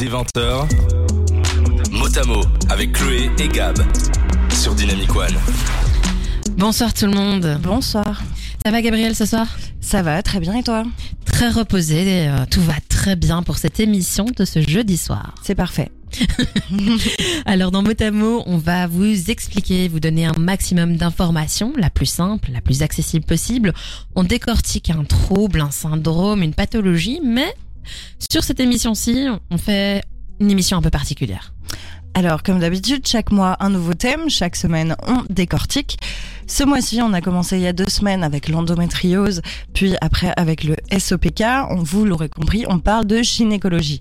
dès 20h. Motamo avec Chloé et Gab sur Dynamic One. Bonsoir tout le monde. Bonsoir. Ça va Gabriel ce soir? Ça va très bien et toi? Très reposé, euh, tout va très bien pour cette émission de ce jeudi soir. C'est parfait. Alors dans Motamo, on va vous expliquer, vous donner un maximum d'informations, la plus simple, la plus accessible possible. On décortique un trouble, un syndrome, une pathologie, mais sur cette émission-ci, on fait une émission un peu particulière. Alors, comme d'habitude, chaque mois, un nouveau thème. Chaque semaine, on décortique. Ce mois-ci, on a commencé il y a deux semaines avec l'endométriose, puis après avec le SOPK. Vous l'aurez compris, on parle de gynécologie.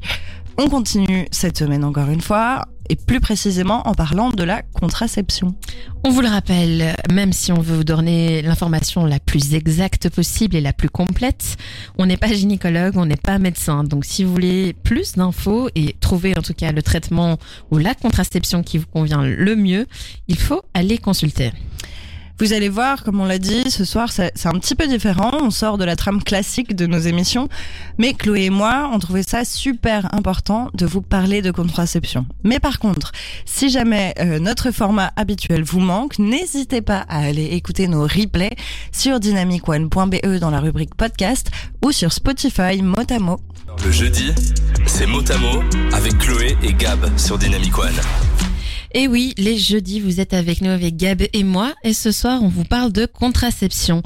On continue cette semaine encore une fois, et plus précisément en parlant de la contraception. On vous le rappelle, même si on veut vous donner l'information la plus exacte possible et la plus complète, on n'est pas gynécologue, on n'est pas médecin. Donc si vous voulez plus d'infos et trouver en tout cas le traitement ou la contraception qui vous convient le mieux, il faut aller consulter. Vous allez voir, comme on l'a dit, ce soir c'est un petit peu différent. On sort de la trame classique de nos émissions, mais Chloé et moi, on trouvait ça super important de vous parler de contraception. Mais par contre, si jamais euh, notre format habituel vous manque, n'hésitez pas à aller écouter nos replays sur dynamicone.be dans la rubrique podcast ou sur Spotify Motamo. Le jeudi, c'est Motamo avec Chloé et Gab sur Dynamic One. Et oui, les jeudis, vous êtes avec nous, avec Gab et moi, et ce soir, on vous parle de contraception.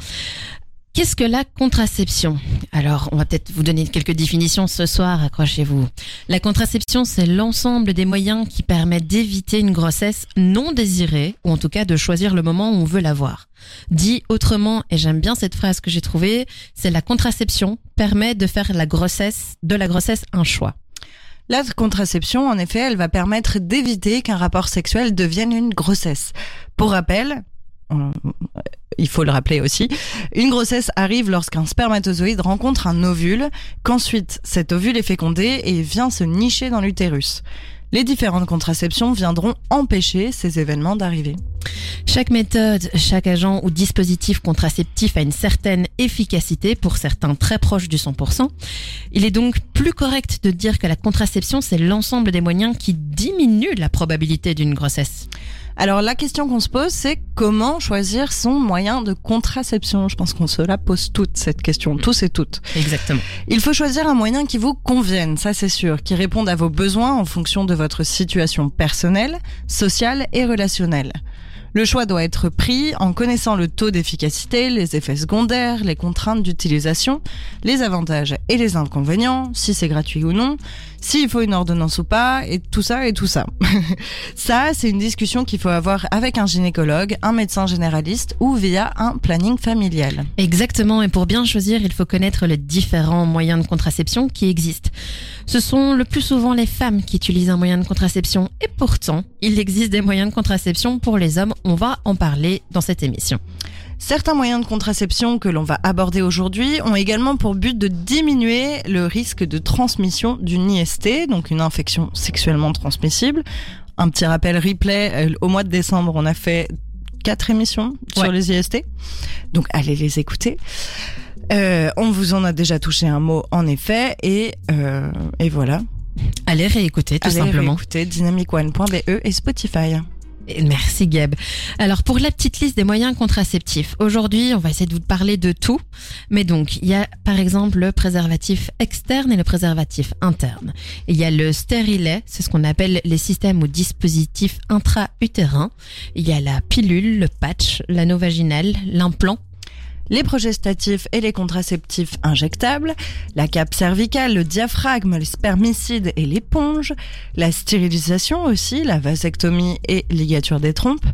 Qu'est-ce que la contraception? Alors, on va peut-être vous donner quelques définitions ce soir, accrochez-vous. La contraception, c'est l'ensemble des moyens qui permettent d'éviter une grossesse non désirée, ou en tout cas de choisir le moment où on veut l'avoir. Dit autrement, et j'aime bien cette phrase que j'ai trouvée, c'est la contraception permet de faire la grossesse, de la grossesse un choix. La contraception, en effet, elle va permettre d'éviter qu'un rapport sexuel devienne une grossesse. Pour rappel, il faut le rappeler aussi, une grossesse arrive lorsqu'un spermatozoïde rencontre un ovule, qu'ensuite cet ovule est fécondé et vient se nicher dans l'utérus. Les différentes contraceptions viendront empêcher ces événements d'arriver. Chaque méthode, chaque agent ou dispositif contraceptif a une certaine efficacité, pour certains très proche du 100%. Il est donc plus correct de dire que la contraception, c'est l'ensemble des moyens qui diminuent la probabilité d'une grossesse. Alors la question qu'on se pose, c'est comment choisir son moyen de contraception? Je pense qu'on se la pose toute cette question, tous et toutes. Exactement. Il faut choisir un moyen qui vous convienne, ça c'est sûr, qui réponde à vos besoins en fonction de votre situation personnelle, sociale et relationnelle. Le choix doit être pris en connaissant le taux d'efficacité, les effets secondaires, les contraintes d'utilisation, les avantages et les inconvénients, si c'est gratuit ou non, s'il faut une ordonnance ou pas, et tout ça et tout ça. ça, c'est une discussion qu'il faut avoir avec un gynécologue, un médecin généraliste ou via un planning familial. Exactement, et pour bien choisir, il faut connaître les différents moyens de contraception qui existent. Ce sont le plus souvent les femmes qui utilisent un moyen de contraception, et pourtant, il existe des moyens de contraception pour les hommes. On va en parler dans cette émission. Certains moyens de contraception que l'on va aborder aujourd'hui ont également pour but de diminuer le risque de transmission d'une IST, donc une infection sexuellement transmissible. Un petit rappel replay, euh, au mois de décembre, on a fait quatre émissions sur les IST, donc allez les écouter. Euh, on vous en a déjà touché un mot en effet, et, euh, et voilà. Allez réécouter tout allez simplement. Réécouter dynamicone.be et Spotify. Merci Gab. Alors pour la petite liste des moyens contraceptifs, aujourd'hui on va essayer de vous parler de tout. Mais donc il y a par exemple le préservatif externe et le préservatif interne. il y a le stérilet, c'est ce qu'on appelle les systèmes ou dispositifs intra-utérins. Il y a la pilule, le patch, l'anneau vaginal, l'implant les progestatifs et les contraceptifs injectables, la cape cervicale, le diaphragme, les spermicides et l'éponge, la stérilisation aussi, la vasectomie et ligature des trompes,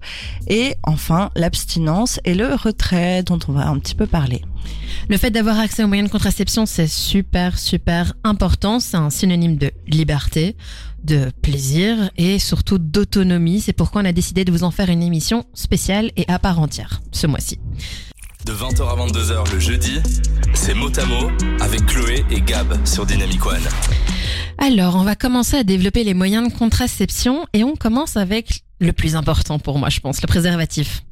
et enfin l'abstinence et le retrait dont on va un petit peu parler. Le fait d'avoir accès aux moyens de contraception, c'est super, super important. C'est un synonyme de liberté, de plaisir et surtout d'autonomie. C'est pourquoi on a décidé de vous en faire une émission spéciale et à part entière ce mois-ci. De 20h à 22h le jeudi, c'est Motamo avec Chloé et Gab sur Dynamic One. Alors, on va commencer à développer les moyens de contraception et on commence avec le plus important pour moi, je pense, le préservatif.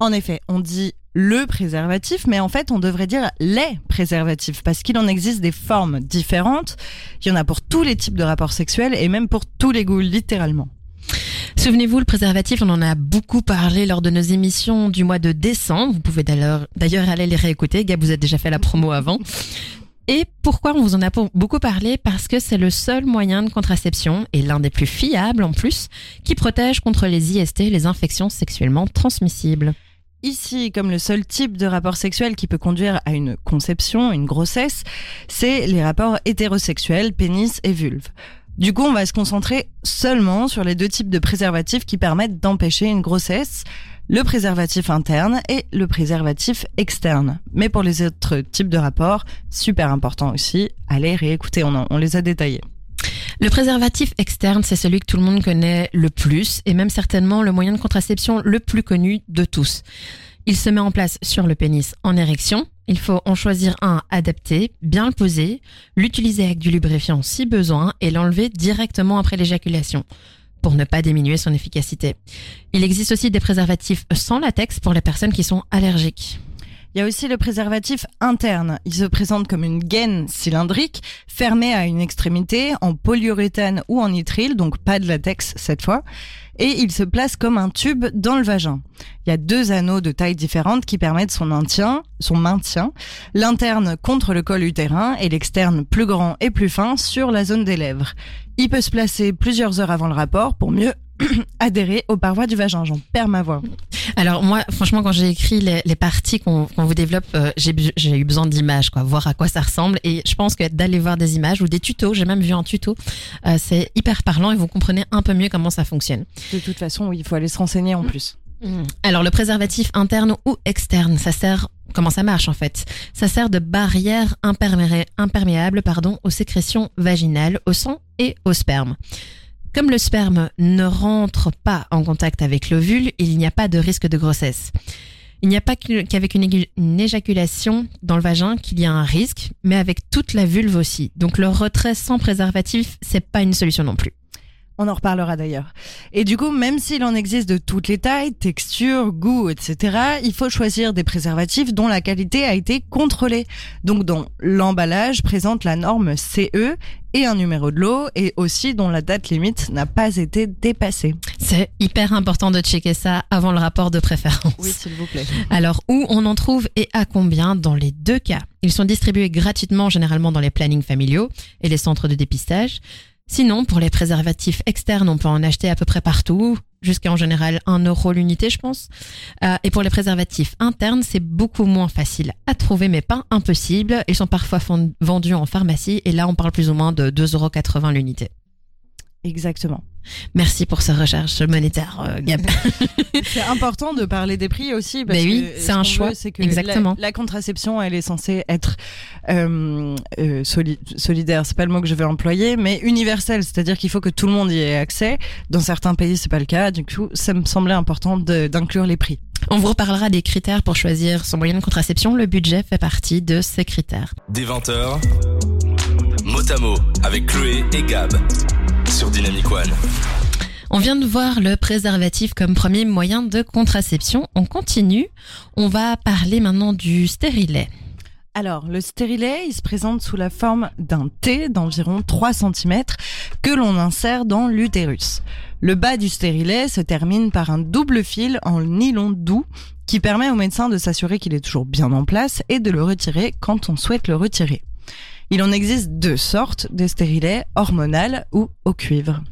En effet, on dit le préservatif, mais en fait, on devrait dire les préservatifs, parce qu'il en existe des formes différentes. Il y en a pour tous les types de rapports sexuels et même pour tous les goûts, littéralement. Souvenez-vous, le préservatif, on en a beaucoup parlé lors de nos émissions du mois de décembre. Vous pouvez d'ailleurs aller les réécouter. Gab, vous avez déjà fait la promo avant. Et pourquoi on vous en a beaucoup parlé? Parce que c'est le seul moyen de contraception, et l'un des plus fiables en plus, qui protège contre les IST, les infections sexuellement transmissibles. Ici, comme le seul type de rapport sexuel qui peut conduire à une conception, une grossesse, c'est les rapports hétérosexuels, pénis et vulve. Du coup, on va se concentrer seulement sur les deux types de préservatifs qui permettent d'empêcher une grossesse, le préservatif interne et le préservatif externe. Mais pour les autres types de rapports, super important aussi, allez réécouter, on, on les a détaillés. Le préservatif externe, c'est celui que tout le monde connaît le plus et même certainement le moyen de contraception le plus connu de tous. Il se met en place sur le pénis en érection. Il faut en choisir un adapté, bien le poser, l'utiliser avec du lubrifiant si besoin et l'enlever directement après l'éjaculation pour ne pas diminuer son efficacité. Il existe aussi des préservatifs sans latex pour les personnes qui sont allergiques. Il y a aussi le préservatif interne. Il se présente comme une gaine cylindrique fermée à une extrémité en polyuréthane ou en nitrile, donc pas de latex cette fois. Et il se place comme un tube dans le vagin. Il y a deux anneaux de taille différente qui permettent son maintien, son maintien. L'interne contre le col utérin et l'externe plus grand et plus fin sur la zone des lèvres. Il peut se placer plusieurs heures avant le rapport pour mieux adhérer aux parois du vagin. J'en perds ma voix. Alors moi, franchement, quand j'ai écrit les, parties qu'on vous développe, euh, j'ai eu besoin d'images, quoi, voir à quoi ça ressemble. Et je pense que d'aller voir des images ou des tutos, j'ai même vu un tuto, euh, c'est hyper parlant et vous comprenez un peu mieux comment ça fonctionne. De toute façon, il faut aller se renseigner en plus. Mmh. Alors le préservatif interne ou externe, ça sert comment ça marche en fait? Ça sert de barrière imperméable pardon, aux sécrétions vaginales, au sang et au sperme. Comme le sperme ne rentre pas en contact avec l'ovule, il n'y a pas de risque de grossesse. Il n'y a pas qu'avec une, éjaculation dans le vagin qu'il y a un risque, mais avec toute la vulve aussi. Donc le retrait sans préservatif, c'est pas une solution non plus. On en reparlera d'ailleurs. Et du coup, même s'il en existe de toutes les tailles, textures, goûts, etc., il faut choisir des préservatifs dont la qualité a été contrôlée. Donc dont l'emballage présente la norme CE et un numéro de lot et aussi dont la date limite n'a pas été dépassée. C'est hyper important de checker ça avant le rapport de préférence. Oui, s'il vous plaît. Alors, où on en trouve et à combien dans les deux cas? Ils sont distribués gratuitement généralement dans les plannings familiaux et les centres de dépistage. Sinon, pour les préservatifs externes, on peut en acheter à peu près partout, jusqu'à en général 1 euro l'unité, je pense. Euh, et pour les préservatifs internes, c'est beaucoup moins facile à trouver, mais pas impossible. Ils sont parfois vendus en pharmacie, et là, on parle plus ou moins de 2,80 euros l'unité. Exactement. Merci pour cette recherche monétaire, euh, Gab. c'est important de parler des prix aussi parce oui, c'est un choix. que Exactement. La, contraception, elle est censée être euh, euh, solidaire. C'est pas le mot que je vais employer, mais universelle. C'est-à-dire qu'il faut que tout le monde y ait accès. Dans certains pays, c'est pas le cas. Du coup, ça me semblait important d'inclure les prix. On vous reparlera des critères pour choisir son moyen de contraception. Le budget fait partie de ces critères. Des 20 heures, mot à mot avec Chloé et Gab sur Dynamic One. On vient de voir le préservatif comme premier moyen de contraception. On continue. On va parler maintenant du stérilet. Alors, le stérilet, il se présente sous la forme d'un T d'environ 3 cm que l'on insère dans l'utérus. Le bas du stérilet se termine par un double fil en nylon doux qui permet au médecin de s'assurer qu'il est toujours bien en place et de le retirer quand on souhaite le retirer. Il en existe deux sortes de stérilets, hormonal ou au cuivre.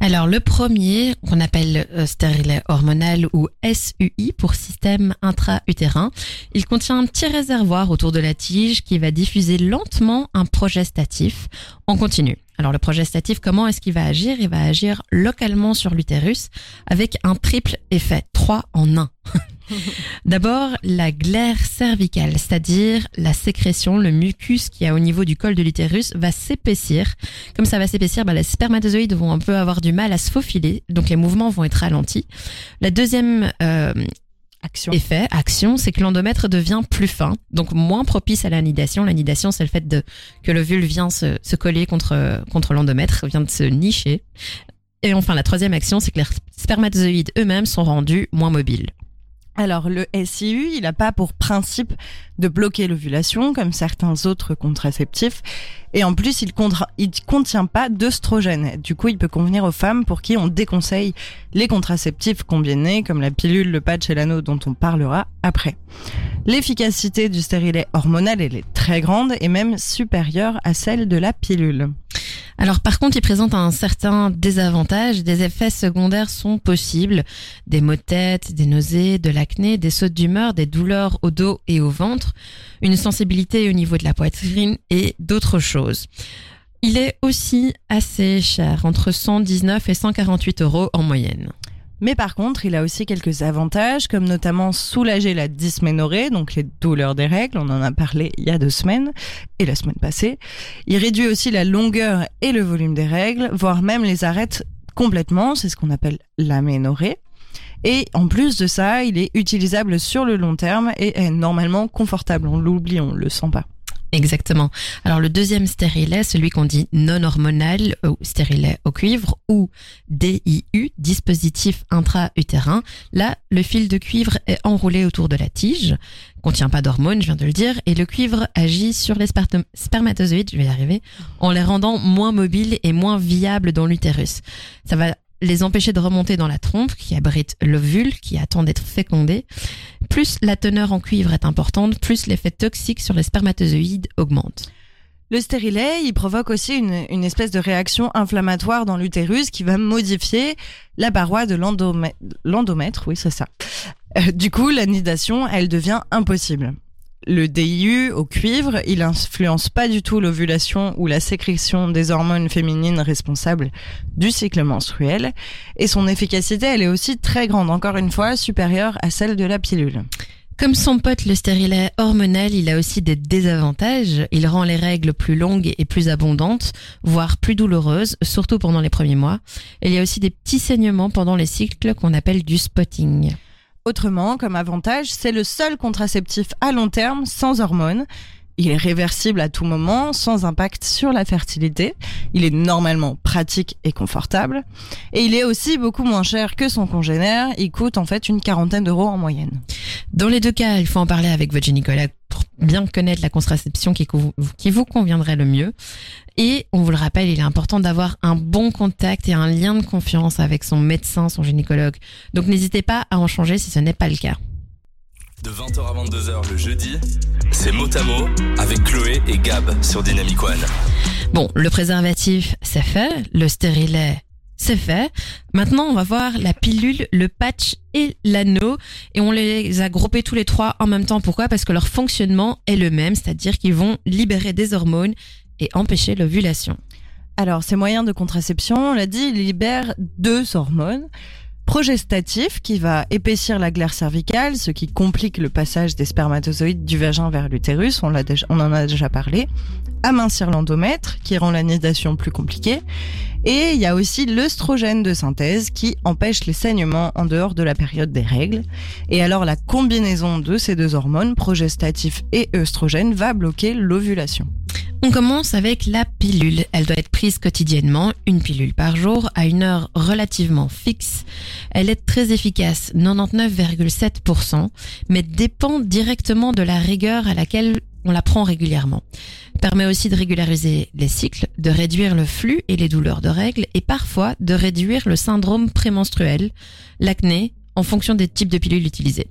Alors le premier, qu'on appelle euh, stérilet hormonal ou SUI pour système intra-utérin, il contient un petit réservoir autour de la tige qui va diffuser lentement un progestatif en continu. Alors le progestatif, comment est-ce qu'il va agir? Il va agir localement sur l'utérus avec un triple effet, 3 en 1. D'abord, la glaire cervicale, c'est-à-dire la sécrétion, le mucus qui a au niveau du col de l'utérus va s'épaissir. Comme ça va s'épaissir, bah, les spermatozoïdes vont un peu avoir du mal à se faufiler, donc les mouvements vont être ralentis. La deuxième euh, action. effet, action, c'est que l'endomètre devient plus fin, donc moins propice à l'anidation. L'anidation, c'est le fait de, que l'ovule vient se, se coller contre, contre l'endomètre, vient de se nicher. Et enfin, la troisième action, c'est que les spermatozoïdes eux-mêmes sont rendus moins mobiles. Alors le SIU, il n'a pas pour principe de bloquer l'ovulation comme certains autres contraceptifs et en plus il ne contient pas d'œstrogène. Du coup, il peut convenir aux femmes pour qui on déconseille les contraceptifs combinés comme la pilule, le patch et l'anneau dont on parlera après. L'efficacité du stérilet hormonal elle est très grande et même supérieure à celle de la pilule. Alors par contre, il présente un certain désavantage. Des effets secondaires sont possibles. Des maux de tête, des nausées, de l'acné, des sautes d'humeur, des douleurs au dos et au ventre, une sensibilité au niveau de la poitrine et d'autres choses. Il est aussi assez cher, entre 119 et 148 euros en moyenne. Mais par contre, il a aussi quelques avantages, comme notamment soulager la dysménorrhée, donc les douleurs des règles, on en a parlé il y a deux semaines et la semaine passée. Il réduit aussi la longueur et le volume des règles, voire même les arrête complètement, c'est ce qu'on appelle l'aménorrhée. Et en plus de ça, il est utilisable sur le long terme et est normalement confortable. On l'oublie, on le sent pas. Exactement. Alors le deuxième stérilet, celui qu'on dit non hormonal ou stérilet au cuivre ou DIU, dispositif intra-utérin. Là, le fil de cuivre est enroulé autour de la tige, contient pas d'hormones, je viens de le dire, et le cuivre agit sur les spermatozoïdes, je vais y arriver, en les rendant moins mobiles et moins viables dans l'utérus. Ça va les empêcher de remonter dans la trompe qui abrite l'ovule qui attend d'être fécondé. Plus la teneur en cuivre est importante, plus l'effet toxique sur les spermatozoïdes augmente. Le stérilet, il provoque aussi une, espèce de réaction inflammatoire dans l'utérus qui va modifier la paroi de l'endomètre. Oui, c'est ça. Euh, du coup, la nidation, elle devient impossible le DIU au cuivre, il influence pas du tout l'ovulation ou la sécrétion des hormones féminines responsables du cycle menstruel. Et son efficacité, elle est aussi très grande, encore une fois, supérieure à celle de la pilule. Comme son pote le stérilet hormonal, il a aussi des désavantages. Il rend les règles plus longues et plus abondantes, voire plus douloureuses, surtout pendant les premiers mois. il y a aussi des petits saignements pendant les cycles qu'on appelle du spotting. Autrement, comme avantage, c'est le seul contraceptif à long terme sans hormones. Il est réversible à tout moment, sans impact sur la fertilité. Il est normalement pratique et confortable. Et il est aussi beaucoup moins cher que son congénère. Il coûte en fait une quarantaine d'euros en moyenne. Dans les deux cas, il faut en parler avec votre gynécologue pour bien connaître la contraception qui, qui vous conviendrait le mieux. Et on vous le rappelle, il est important d'avoir un bon contact et un lien de confiance avec son médecin, son gynécologue. Donc n'hésitez pas à en changer si ce n'est pas le cas. De 20h à 22h le jeudi, c'est Motamo avec Chloé et Gab sur Dynamic One. Bon, le préservatif, c'est fait. Le stérilet, c'est fait. Maintenant, on va voir la pilule, le patch et l'anneau. Et on les a groupés tous les trois en même temps. Pourquoi? Parce que leur fonctionnement est le même, c'est-à-dire qu'ils vont libérer des hormones et empêcher l'ovulation. Alors, ces moyens de contraception, on l'a dit, libèrent deux hormones. Progestatif, qui va épaissir la glaire cervicale, ce qui complique le passage des spermatozoïdes du vagin vers l'utérus, on, on en a déjà parlé. Amincir l'endomètre, qui rend la nidation plus compliquée. Et il y a aussi l'œstrogène de synthèse, qui empêche les saignements en dehors de la période des règles. Et alors, la combinaison de ces deux hormones, progestatif et œstrogène, va bloquer l'ovulation. On commence avec la pilule. Elle doit être prise quotidiennement, une pilule par jour, à une heure relativement fixe. Elle est très efficace, 99,7%, mais dépend directement de la rigueur à laquelle on la prend régulièrement. Permet aussi de régulariser les cycles, de réduire le flux et les douleurs de règles et parfois de réduire le syndrome prémenstruel, l'acné, en fonction des types de pilules utilisées.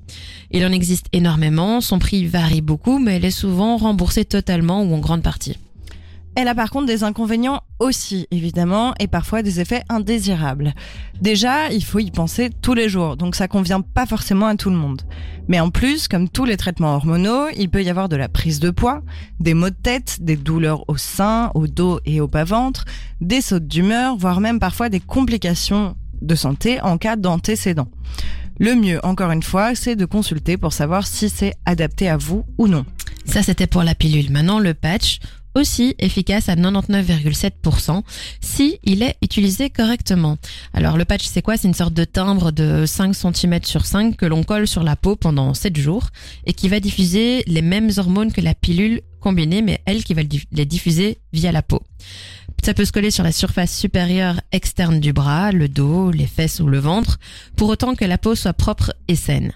Il en existe énormément, son prix varie beaucoup, mais elle est souvent remboursée totalement ou en grande partie. Elle a par contre des inconvénients aussi, évidemment, et parfois des effets indésirables. Déjà, il faut y penser tous les jours, donc ça convient pas forcément à tout le monde. Mais en plus, comme tous les traitements hormonaux, il peut y avoir de la prise de poids, des maux de tête, des douleurs au sein, au dos et au bas-ventre, des sautes d'humeur, voire même parfois des complications de santé en cas d'antécédent. Le mieux, encore une fois, c'est de consulter pour savoir si c'est adapté à vous ou non. Ça, c'était pour la pilule. Maintenant, le patch, aussi efficace à 99,7% si il est utilisé correctement. Alors le patch c'est quoi? C'est une sorte de timbre de 5 cm sur 5 que l'on colle sur la peau pendant 7 jours et qui va diffuser les mêmes hormones que la pilule combinée mais elle qui va les diffuser via la peau. Ça peut se coller sur la surface supérieure externe du bras, le dos, les fesses ou le ventre, pour autant que la peau soit propre et saine.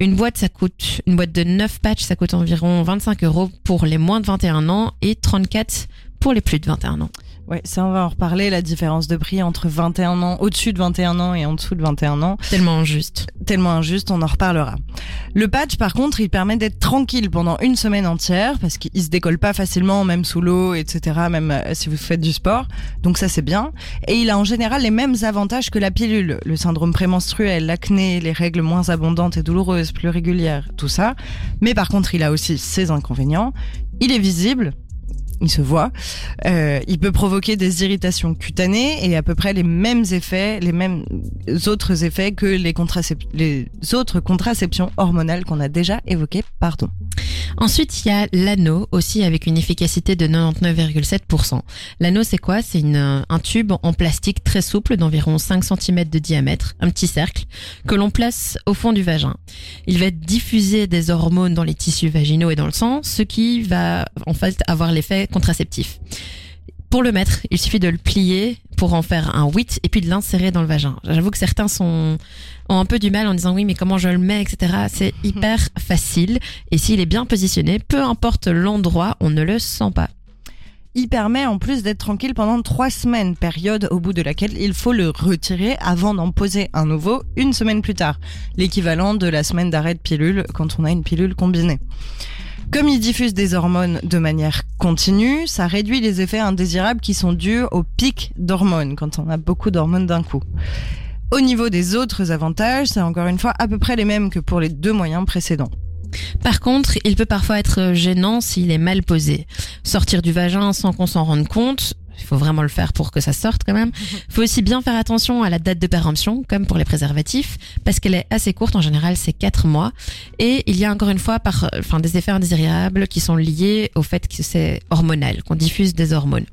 Une boîte, ça coûte, une boîte de 9 patchs, ça coûte environ 25 euros pour les moins de 21 ans et 34 pour les plus de 21 ans. Ouais, ça on va en reparler, la différence de prix entre 21 ans, au-dessus de 21 ans et en dessous de 21 ans. Tellement injuste. Tellement injuste, on en reparlera. Le patch, par contre, il permet d'être tranquille pendant une semaine entière parce qu'il se décolle pas facilement, même sous l'eau, etc., même euh, si vous faites du sport. Donc ça, c'est bien. Et il a en général les mêmes avantages que la pilule. Le syndrome prémenstruel, l'acné, les règles moins abondantes et douloureuses, plus régulières, tout ça. Mais par contre, il a aussi ses inconvénients. Il est visible, il se voit. Euh, il peut provoquer des irritations cutanées et à peu près les mêmes effets, les mêmes autres effets que les, les autres contraceptions hormonales qu'on a déjà évoquées. Pardon. Ensuite, il y a l'anneau aussi avec une efficacité de 99,7%. L'anneau, c'est quoi? C'est un tube en plastique très souple d'environ 5 cm de diamètre, un petit cercle, que l'on place au fond du vagin. Il va diffuser des hormones dans les tissus vaginaux et dans le sang, ce qui va en fait avoir l'effet contraceptif. Pour le mettre, il suffit de le plier pour en faire un 8 et puis de l'insérer dans le vagin. J'avoue que certains sont, ont un peu du mal en disant oui mais comment je le mets etc. C'est hyper facile et s'il est bien positionné, peu importe l'endroit, on ne le sent pas. Il permet en plus d'être tranquille pendant trois semaines, période au bout de laquelle il faut le retirer avant d'en poser un nouveau une semaine plus tard, l'équivalent de la semaine d'arrêt de pilule quand on a une pilule combinée. Comme il diffuse des hormones de manière continue, ça réduit les effets indésirables qui sont dus au pic d'hormones, quand on a beaucoup d'hormones d'un coup. Au niveau des autres avantages, c'est encore une fois à peu près les mêmes que pour les deux moyens précédents. Par contre, il peut parfois être gênant s'il est mal posé. Sortir du vagin sans qu'on s'en rende compte, il faut vraiment le faire pour que ça sorte quand même. Il faut aussi bien faire attention à la date de péremption, comme pour les préservatifs, parce qu'elle est assez courte. En général, c'est 4 mois. Et il y a encore une fois par, enfin, des effets indésirables qui sont liés au fait que c'est hormonal, qu'on diffuse des hormones.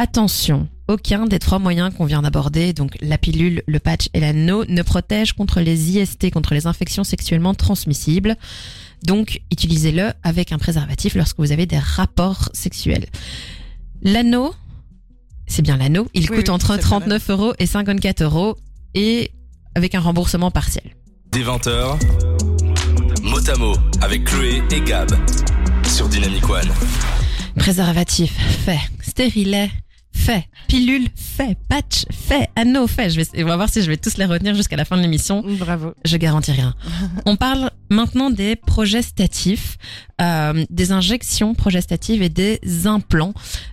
Attention, aucun des trois moyens qu'on vient d'aborder, donc la pilule, le patch et l'anneau, ne protège contre les IST, contre les infections sexuellement transmissibles. Donc, utilisez-le avec un préservatif lorsque vous avez des rapports sexuels. L'anneau, c'est bien l'anneau. Il coûte entre 39 euros et 54 euros et avec un remboursement partiel. Des 20h, Motamo avec Chloé et Gab sur Dynamic One. Préservatif, fait. Stérilet, fait. Pilule, fait. Patch, fait. Anneau, fait. Je vais, on va voir si je vais tous les retenir jusqu'à la fin de l'émission. Bravo. Je garantis rien. on parle maintenant des progestatifs, euh, des injections progestatives et des implants.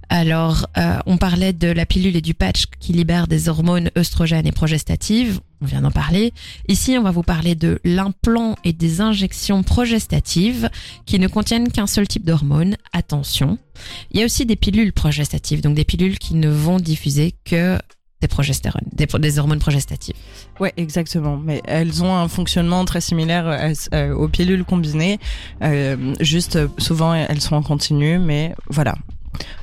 Alors, euh, on parlait de la pilule et du patch qui libèrent des hormones œstrogènes et progestatives. On vient d'en parler. Ici, on va vous parler de l'implant et des injections progestatives qui ne contiennent qu'un seul type d'hormone. Attention. Il y a aussi des pilules progestatives, donc des pilules qui ne vont diffuser que des progestérone, des, hormones progestatives. Ouais, exactement. Mais elles ont un fonctionnement très similaire euh, euh, aux pilules combinées. Euh, juste, souvent, elles sont en continu, mais voilà.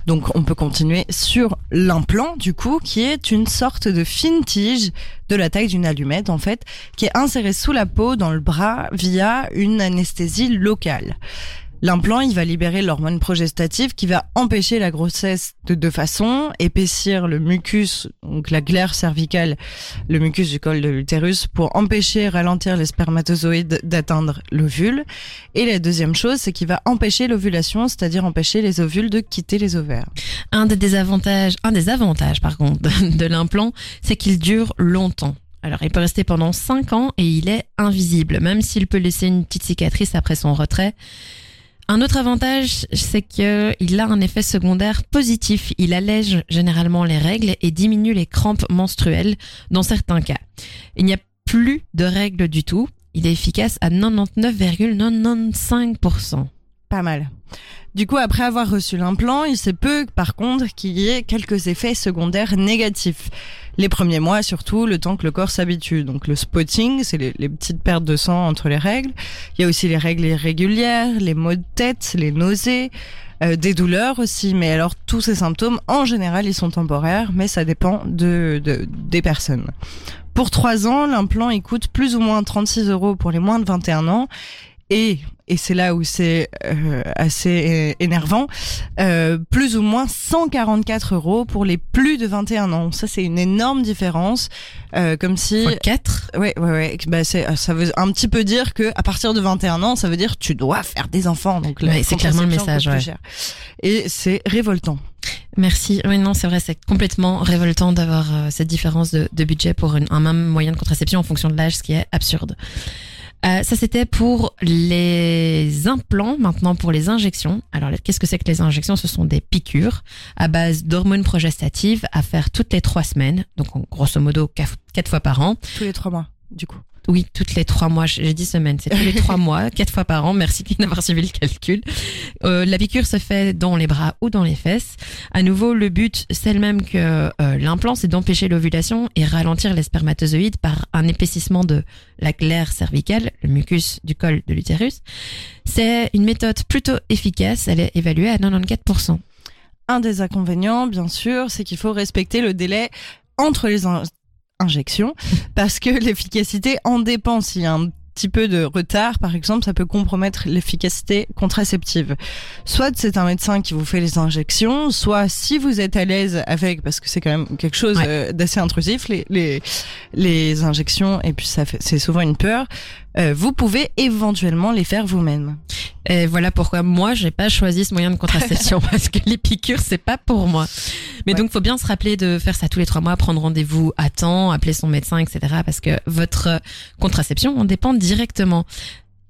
Donc, on peut continuer sur l'implant, du coup, qui est une sorte de fine tige de la taille d'une allumette, en fait, qui est insérée sous la peau dans le bras via une anesthésie locale. L'implant, il va libérer l'hormone progestative qui va empêcher la grossesse de deux façons, épaissir le mucus, donc la glaire cervicale, le mucus du col de l'utérus, pour empêcher, ralentir les spermatozoïdes d'atteindre l'ovule. Et la deuxième chose, c'est qu'il va empêcher l'ovulation, c'est-à-dire empêcher les ovules de quitter les ovaires. Un des désavantages, un des avantages, par contre, de l'implant, c'est qu'il dure longtemps. Alors, il peut rester pendant 5 ans et il est invisible, même s'il peut laisser une petite cicatrice après son retrait. Un autre avantage, c'est qu'il a un effet secondaire positif. Il allège généralement les règles et diminue les crampes menstruelles dans certains cas. Il n'y a plus de règles du tout. Il est efficace à 99,95%. Pas mal. Du coup, après avoir reçu l'implant, il se peut par contre qu'il y ait quelques effets secondaires négatifs. Les premiers mois surtout, le temps que le corps s'habitue. Donc le spotting, c'est les, petites pertes de sang entre les règles. Il y a aussi les règles irrégulières, les maux de tête, les nausées, euh, des douleurs aussi. Mais alors tous ces symptômes, en général, ils sont temporaires, mais ça dépend de, de des personnes. Pour 3 ans, l'implant il coûte plus ou moins 36 euros pour les moins de 21 ans et et c'est là où c'est euh, assez énervant, euh, plus ou moins 144 euros pour les plus de 21 ans. Ça, c'est une énorme différence. Euh, comme si... Fois 4 Ouais, ouais, ouais. Bah, c'est, ça veut un petit peu dire que à partir de 21 ans, ça veut dire tu dois faire des enfants. Donc, c'est clairement le message, ouais. Et c'est révoltant. Merci. Oui, non, c'est vrai, c'est complètement révoltant d'avoir euh, cette différence de, de budget pour une- un même moyen de contraception en fonction de l'âge, ce qui est absurde. Euh, ça, c'était pour les implants. Maintenant, pour les injections. Alors, qu'est-ce que c'est que les injections? Ce sont des piqûres à base d'hormones progestatives à faire toutes les trois semaines. Donc, grosso modo, quatre fois par an. Tous les trois mois, du coup. Oui, toutes les trois mois. J'ai dit semaines, c'est tous les trois mois, quatre fois par an. Merci d'avoir suivi le calcul. Euh, la piqûre se fait dans les bras ou dans les fesses. À nouveau, le but, c'est le même que euh, l'implant, c'est d'empêcher l'ovulation et ralentir les spermatozoïdes par un épaississement de la glaire cervicale, le mucus du col de l'utérus. C'est une méthode plutôt efficace. Elle est évaluée à 94%. Un des inconvénients, bien sûr, c'est qu'il faut respecter le délai entre les in- injections parce que l'efficacité en dépend. S'il y a un petit peu de retard, par exemple, ça peut compromettre l'efficacité contraceptive. Soit c'est un médecin qui vous fait les injections, soit si vous êtes à l'aise avec, parce que c'est quand même quelque chose Ouais. euh, d'assez intrusif, les, les, les injections, et puis ça c'est souvent une peur, euh, vous pouvez éventuellement les faire vous-même. Et voilà pourquoi moi j'ai pas choisi ce moyen de contraception parce que les piqûres c'est pas pour moi. Mais Ouais. donc faut bien se rappeler de faire ça tous les trois mois, prendre rendez-vous à temps, appeler son médecin, etc. Parce que votre euh, contraception en dépend directement.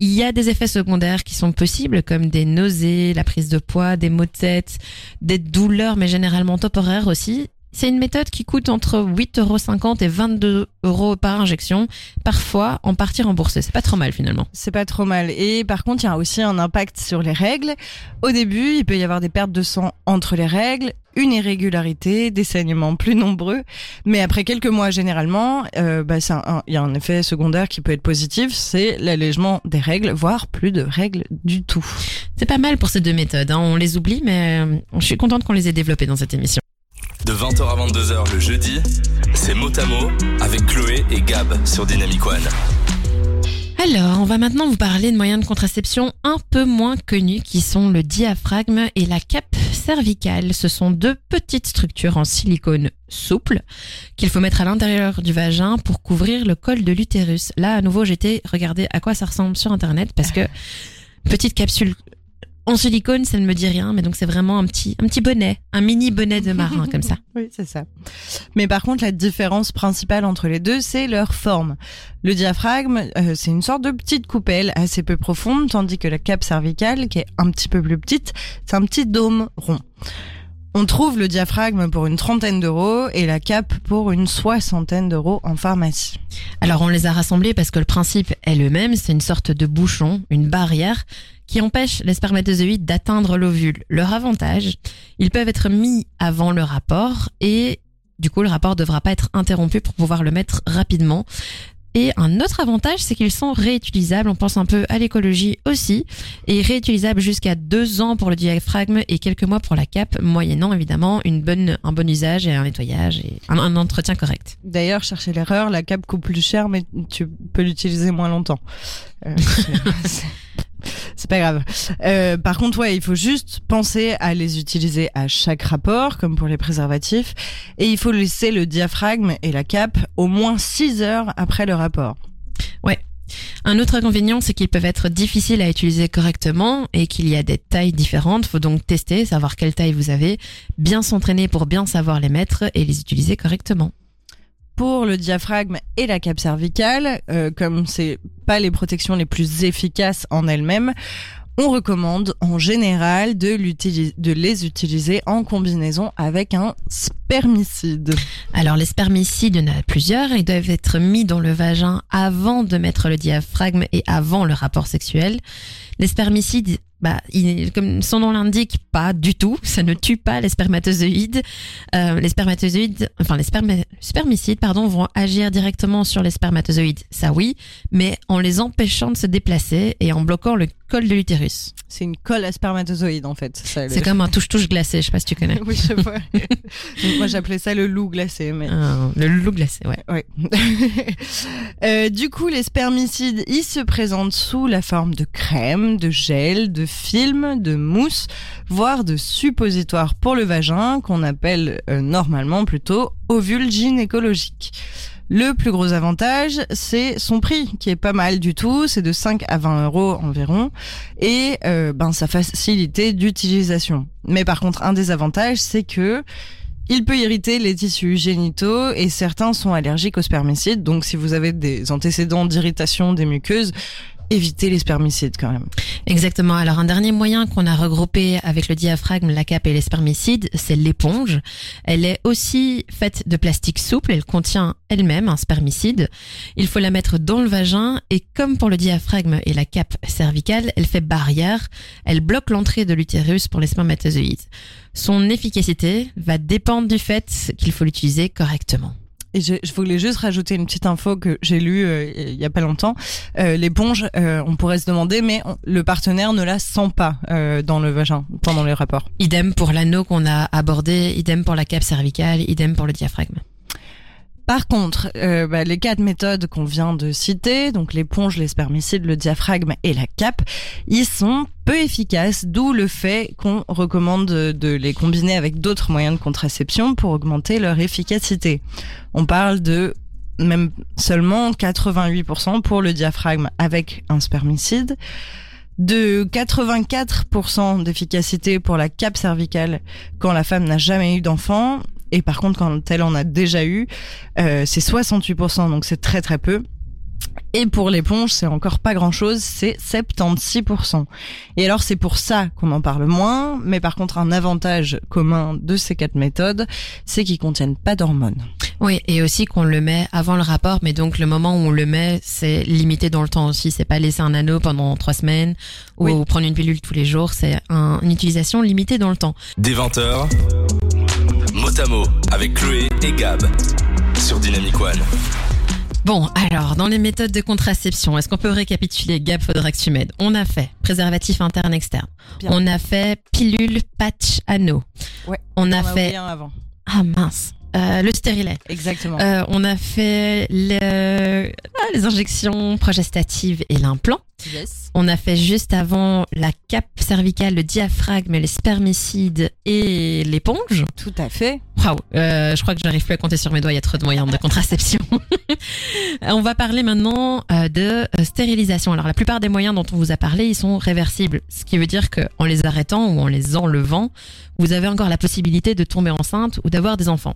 Il y a des effets secondaires qui sont possibles comme des nausées, la prise de poids, des maux de tête, des douleurs mais généralement temporaires aussi. C'est une méthode qui coûte entre 8,50 euros et 22 euros par injection, parfois en partie remboursée. C'est pas trop mal finalement. C'est pas trop mal. Et par contre, il y a aussi un impact sur les règles. Au début, il peut y avoir des pertes de sang entre les règles, une irrégularité, des saignements plus nombreux. Mais après quelques mois, généralement, euh, bah, il y a un effet secondaire qui peut être positif, c'est l'allègement des règles, voire plus de règles du tout. C'est pas mal pour ces deux méthodes. hein. On les oublie, mais euh, je suis contente qu'on les ait développées dans cette émission. De 20h à 22h le jeudi, c'est mot à mot avec Chloé et Gab sur Dynamic One. Alors, on va maintenant vous parler de moyens de contraception un peu moins connus qui sont le diaphragme et la cape cervicale. Ce sont deux petites structures en silicone souple qu'il faut mettre à l'intérieur du vagin pour couvrir le col de l'utérus. Là, à nouveau, j'étais regarder à quoi ça ressemble sur internet parce que petite capsule en silicone, ça ne me dit rien, mais donc c'est vraiment un petit, un petit bonnet, un mini bonnet de marin comme ça. Oui, c'est ça. Mais par contre, la différence principale entre les deux, c'est leur forme. Le diaphragme, euh, c'est une sorte de petite coupelle assez peu profonde, tandis que la cape cervicale, qui est un petit peu plus petite, c'est un petit dôme rond. On trouve le diaphragme pour une trentaine d'euros et la cape pour une soixantaine d'euros en pharmacie. Alors on les a rassemblés parce que le principe est le même, c'est une sorte de bouchon, une barrière qui empêche les spermatozoïdes d'atteindre l'ovule. Leur avantage, ils peuvent être mis avant le rapport et du coup le rapport ne devra pas être interrompu pour pouvoir le mettre rapidement. Et un autre avantage, c'est qu'ils sont réutilisables. On pense un peu à l'écologie aussi. Et réutilisables jusqu'à deux ans pour le diaphragme et quelques mois pour la cape, moyennant évidemment une bonne, un bon usage et un nettoyage et un, un entretien correct. D'ailleurs, cherchez l'erreur, la cape coûte plus cher, mais tu peux l'utiliser moins longtemps. Euh, c'est pas grave. Euh, par contre, ouais, il faut juste penser à les utiliser à chaque rapport, comme pour les préservatifs, et il faut laisser le diaphragme et la cape au moins 6 heures après le rapport. Un autre inconvénient, c'est qu'ils peuvent être difficiles à utiliser correctement et qu'il y a des tailles différentes. Faut donc tester, savoir quelle taille vous avez, bien s'entraîner pour bien savoir les mettre et les utiliser correctement. Pour le diaphragme et la cape cervicale, euh, comme c'est pas les protections les plus efficaces en elles-mêmes, on recommande en général de, de les utiliser en combinaison avec un spermicide. Alors les spermicides, il y en a plusieurs. Ils doivent être mis dans le vagin avant de mettre le diaphragme et avant le rapport sexuel. Les spermicides, bah, comme son nom l'indique, pas du tout. Ça ne tue pas les spermatozoïdes. Euh, les spermatozoïdes, enfin les spermicides, pardon, vont agir directement sur les spermatozoïdes. Ça oui, mais en les empêchant de se déplacer et en bloquant le col de l'utérus. C'est une colle à spermatozoïdes en fait. ça, le- C'est comme un touche-touche glacé, je sais pas si tu connais. oui, je vois. Donc, moi j'appelais ça le loup glacé, mais. Ah, le loup glacé, ouais. Ouais. Euh, du coup, les spermicides, ils se présentent sous la forme de crème, de gel, de film, de mousse, voire de suppositoire pour le vagin, qu'on appelle euh, normalement plutôt ovule gynécologique. Le plus gros avantage, c'est son prix, qui est pas mal du tout, c'est de 5 à 20 euros environ, et euh, ben sa facilité d'utilisation. Mais par contre, un des avantages, c'est que il peut irriter les tissus génitaux et certains sont allergiques aux spermicides. Donc si vous avez des antécédents d'irritation des muqueuses, évitez les spermicides quand même. Exactement. Alors un dernier moyen qu'on a regroupé avec le diaphragme, la cape et les spermicides, c'est l'éponge. Elle est aussi faite de plastique souple. Elle contient elle-même un spermicide. Il faut la mettre dans le vagin et comme pour le diaphragme et la cape cervicale, elle fait barrière. Elle bloque l'entrée de l'utérus pour les spermatozoïdes. Son efficacité va dépendre du fait qu'il faut l'utiliser correctement. Et je, voulais juste rajouter une petite info que j'ai lue euh, il y a pas longtemps. Euh, L'éponge, euh, on pourrait se demander, mais le partenaire ne la sent pas dans le vagin pendant les rapports. Idem pour l'anneau qu'on a abordé, idem pour la cape cervicale, idem pour le diaphragme. Par contre, euh, bah, les quatre méthodes qu'on vient de citer, donc l'éponge, les spermicides, le diaphragme et la cape, ils sont peu efficaces, d'où le fait qu'on recommande de, de les combiner avec d'autres moyens de contraception pour augmenter leur efficacité. On parle de même seulement 88% pour le diaphragme avec un spermicide, de 84% d'efficacité pour la cape cervicale quand la femme n'a jamais eu d'enfant, et par contre quand elle en a déjà eu, euh, c'est 68%, donc c'est très très peu. Et pour l'éponge, c'est encore pas grand chose, c'est 76%. Et alors c'est pour ça qu'on en parle moins, mais par contre un avantage commun de ces quatre méthodes, c'est qu'ils contiennent pas d'hormones. Oui, et aussi qu'on le met avant le rapport, mais donc le moment où on le met, c'est limité dans le temps aussi. C'est pas laisser un anneau pendant trois semaines ou Oui. prendre une pilule tous les jours. C'est un- une utilisation limitée dans le temps. Des 20h, mot à mot avec Chloé et Gab sur Dynamic One. Bon, alors, dans les méthodes de contraception, est-ce qu'on peut récapituler Gab, faudra que tu m'aides. On a fait préservatif interne externe. Bien. On a fait pilule, patch, anneau. Ouais, On a On a fait oublié un avant. ah mince, euh, le stérilet. Exactement. Euh, on a fait le- ah, les injections progestatives et l'implant. yes. On a fait juste avant la cape cervicale, le diaphragme, les spermicides et l'éponge. Tout à fait. Waouh, euh, je crois que j'arrive plus à compter sur mes doigts, il y a trop de moyens de contraception. on va parler maintenant euh, de stérilisation. Alors la plupart des moyens dont on vous a parlé, ils sont réversibles, ce qui veut dire que en les arrêtant ou en les enlevant, vous avez encore la possibilité de tomber enceinte ou d'avoir des enfants.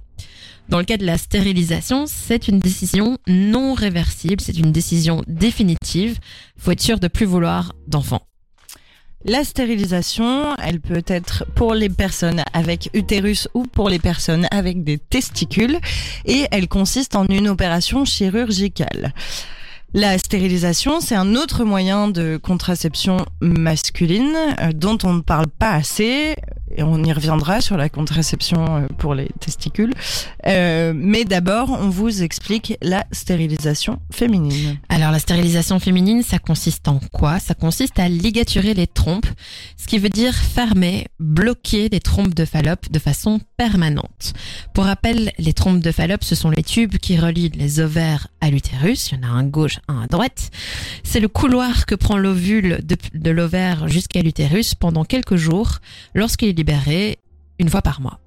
Dans le cas de la stérilisation, c'est une décision non réversible, c'est une décision définitive. Faut être sûr de plus vouloir d'enfants. La stérilisation, elle peut être pour les personnes avec utérus ou pour les personnes avec des testicules et elle consiste en une opération chirurgicale. La stérilisation, c'est un autre moyen de contraception masculine euh, dont on ne parle pas assez et on y reviendra sur la contraception euh, pour les testicules. Euh, mais d'abord, on vous explique la stérilisation féminine. Alors la stérilisation féminine, ça consiste en quoi? Ça consiste à ligaturer les trompes, ce qui veut dire fermer, bloquer les trompes de Fallope de façon permanente. Pour rappel, les trompes de Fallope, ce sont les tubes qui relient les ovaires à l'utérus. Il y en a un à gauche, un à droite. C'est le couloir que prend l'ovule de, de l'ovaire jusqu'à l'utérus pendant quelques jours lorsqu'il est libéré une fois par mois.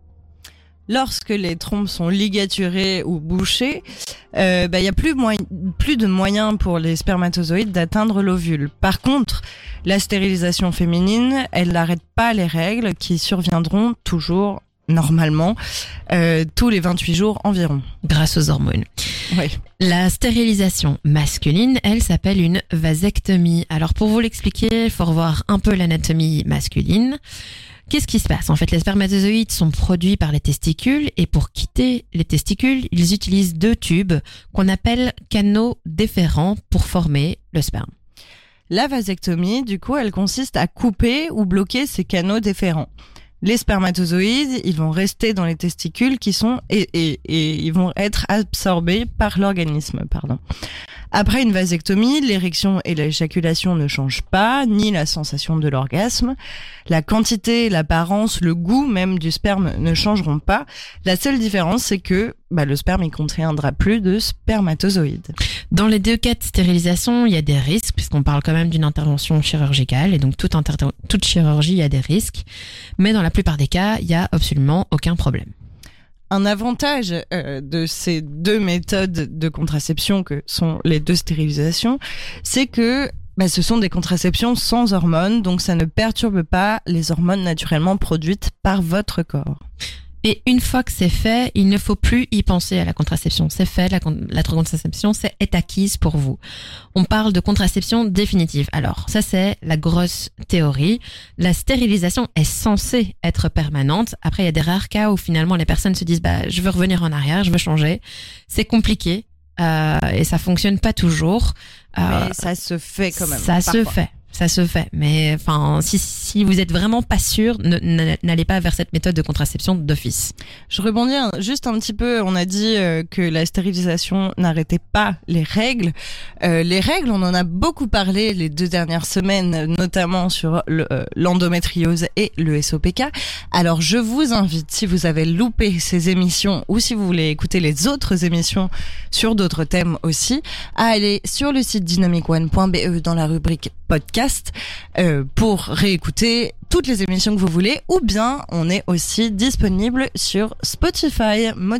lorsque les trompes sont ligaturées ou bouchées, euh, bah, il y a plus de moyens pour les spermatozoïdes d'atteindre l'ovule. Par contre, la stérilisation féminine, elle n'arrête pas les règles qui surviendront toujours normalement euh, tous les 28 jours environ. Grâce aux hormones. Oui. La stérilisation masculine, elle s'appelle une vasectomie. Alors pour vous l'expliquer, il faut revoir un peu l'anatomie masculine. Qu'est-ce qui se passe? En fait, les spermatozoïdes sont produits par les testicules et pour quitter les testicules, ils utilisent deux tubes qu'on appelle canaux déférents pour former le sperme. La vasectomie, du coup, elle consiste à couper ou bloquer ces canaux déférents. Les spermatozoïdes, ils vont rester dans les testicules qui sont et, et, et ils vont être absorbés par l'organisme, pardon. Après une vasectomie, l'érection et l'éjaculation ne changent pas, ni la sensation de l'orgasme. La quantité, l'apparence, le goût même du sperme ne changeront pas. La seule différence, c'est que bah, le sperme ne contiendra plus de spermatozoïdes. Dans les deux cas de stérilisation, il y a des risques, puisqu'on parle quand même d'une intervention chirurgicale, et donc toute, toute chirurgie, il y a des risques. Mais dans la plupart des cas, il n'y a absolument aucun problème un avantage euh, de ces deux méthodes de contraception que sont les deux stérilisations, c'est que bah, ce sont des contraceptions sans hormones, donc ça ne perturbe pas les hormones naturellement produites par votre corps. Et une fois que c'est fait, il ne faut plus y penser à la contraception. C'est fait, la, la contraception c'est, est acquise pour vous. On parle de contraception définitive. Alors, ça c'est la grosse théorie. La stérilisation est censée être permanente. Après, il y a des rares cas où finalement les personnes se disent, bah, je veux revenir en arrière, je veux changer. C'est compliqué. Euh, et ça fonctionne pas toujours. Euh, Mais ça se fait quand même. Ça se fait ça se fait. Mais enfin, si, vous êtes vraiment pas sûr, n'allez pas vers cette méthode de contraception d'office. Je rebondis juste un petit peu. On a dit euh, que la stérilisation n'arrêtait pas les règles. Euh, les règles, on en a beaucoup parlé les deux dernières semaines, notamment sur euh, l'endométriose et le SOPK. Alors, je vous invite, si vous avez loupé ces émissions ou si vous voulez écouter les autres émissions sur d'autres thèmes aussi, à aller sur le site dynamicone.be dans la rubrique podcast euh, pour réécouter toutes les émissions que vous voulez ou bien on est aussi disponible sur Spotify mot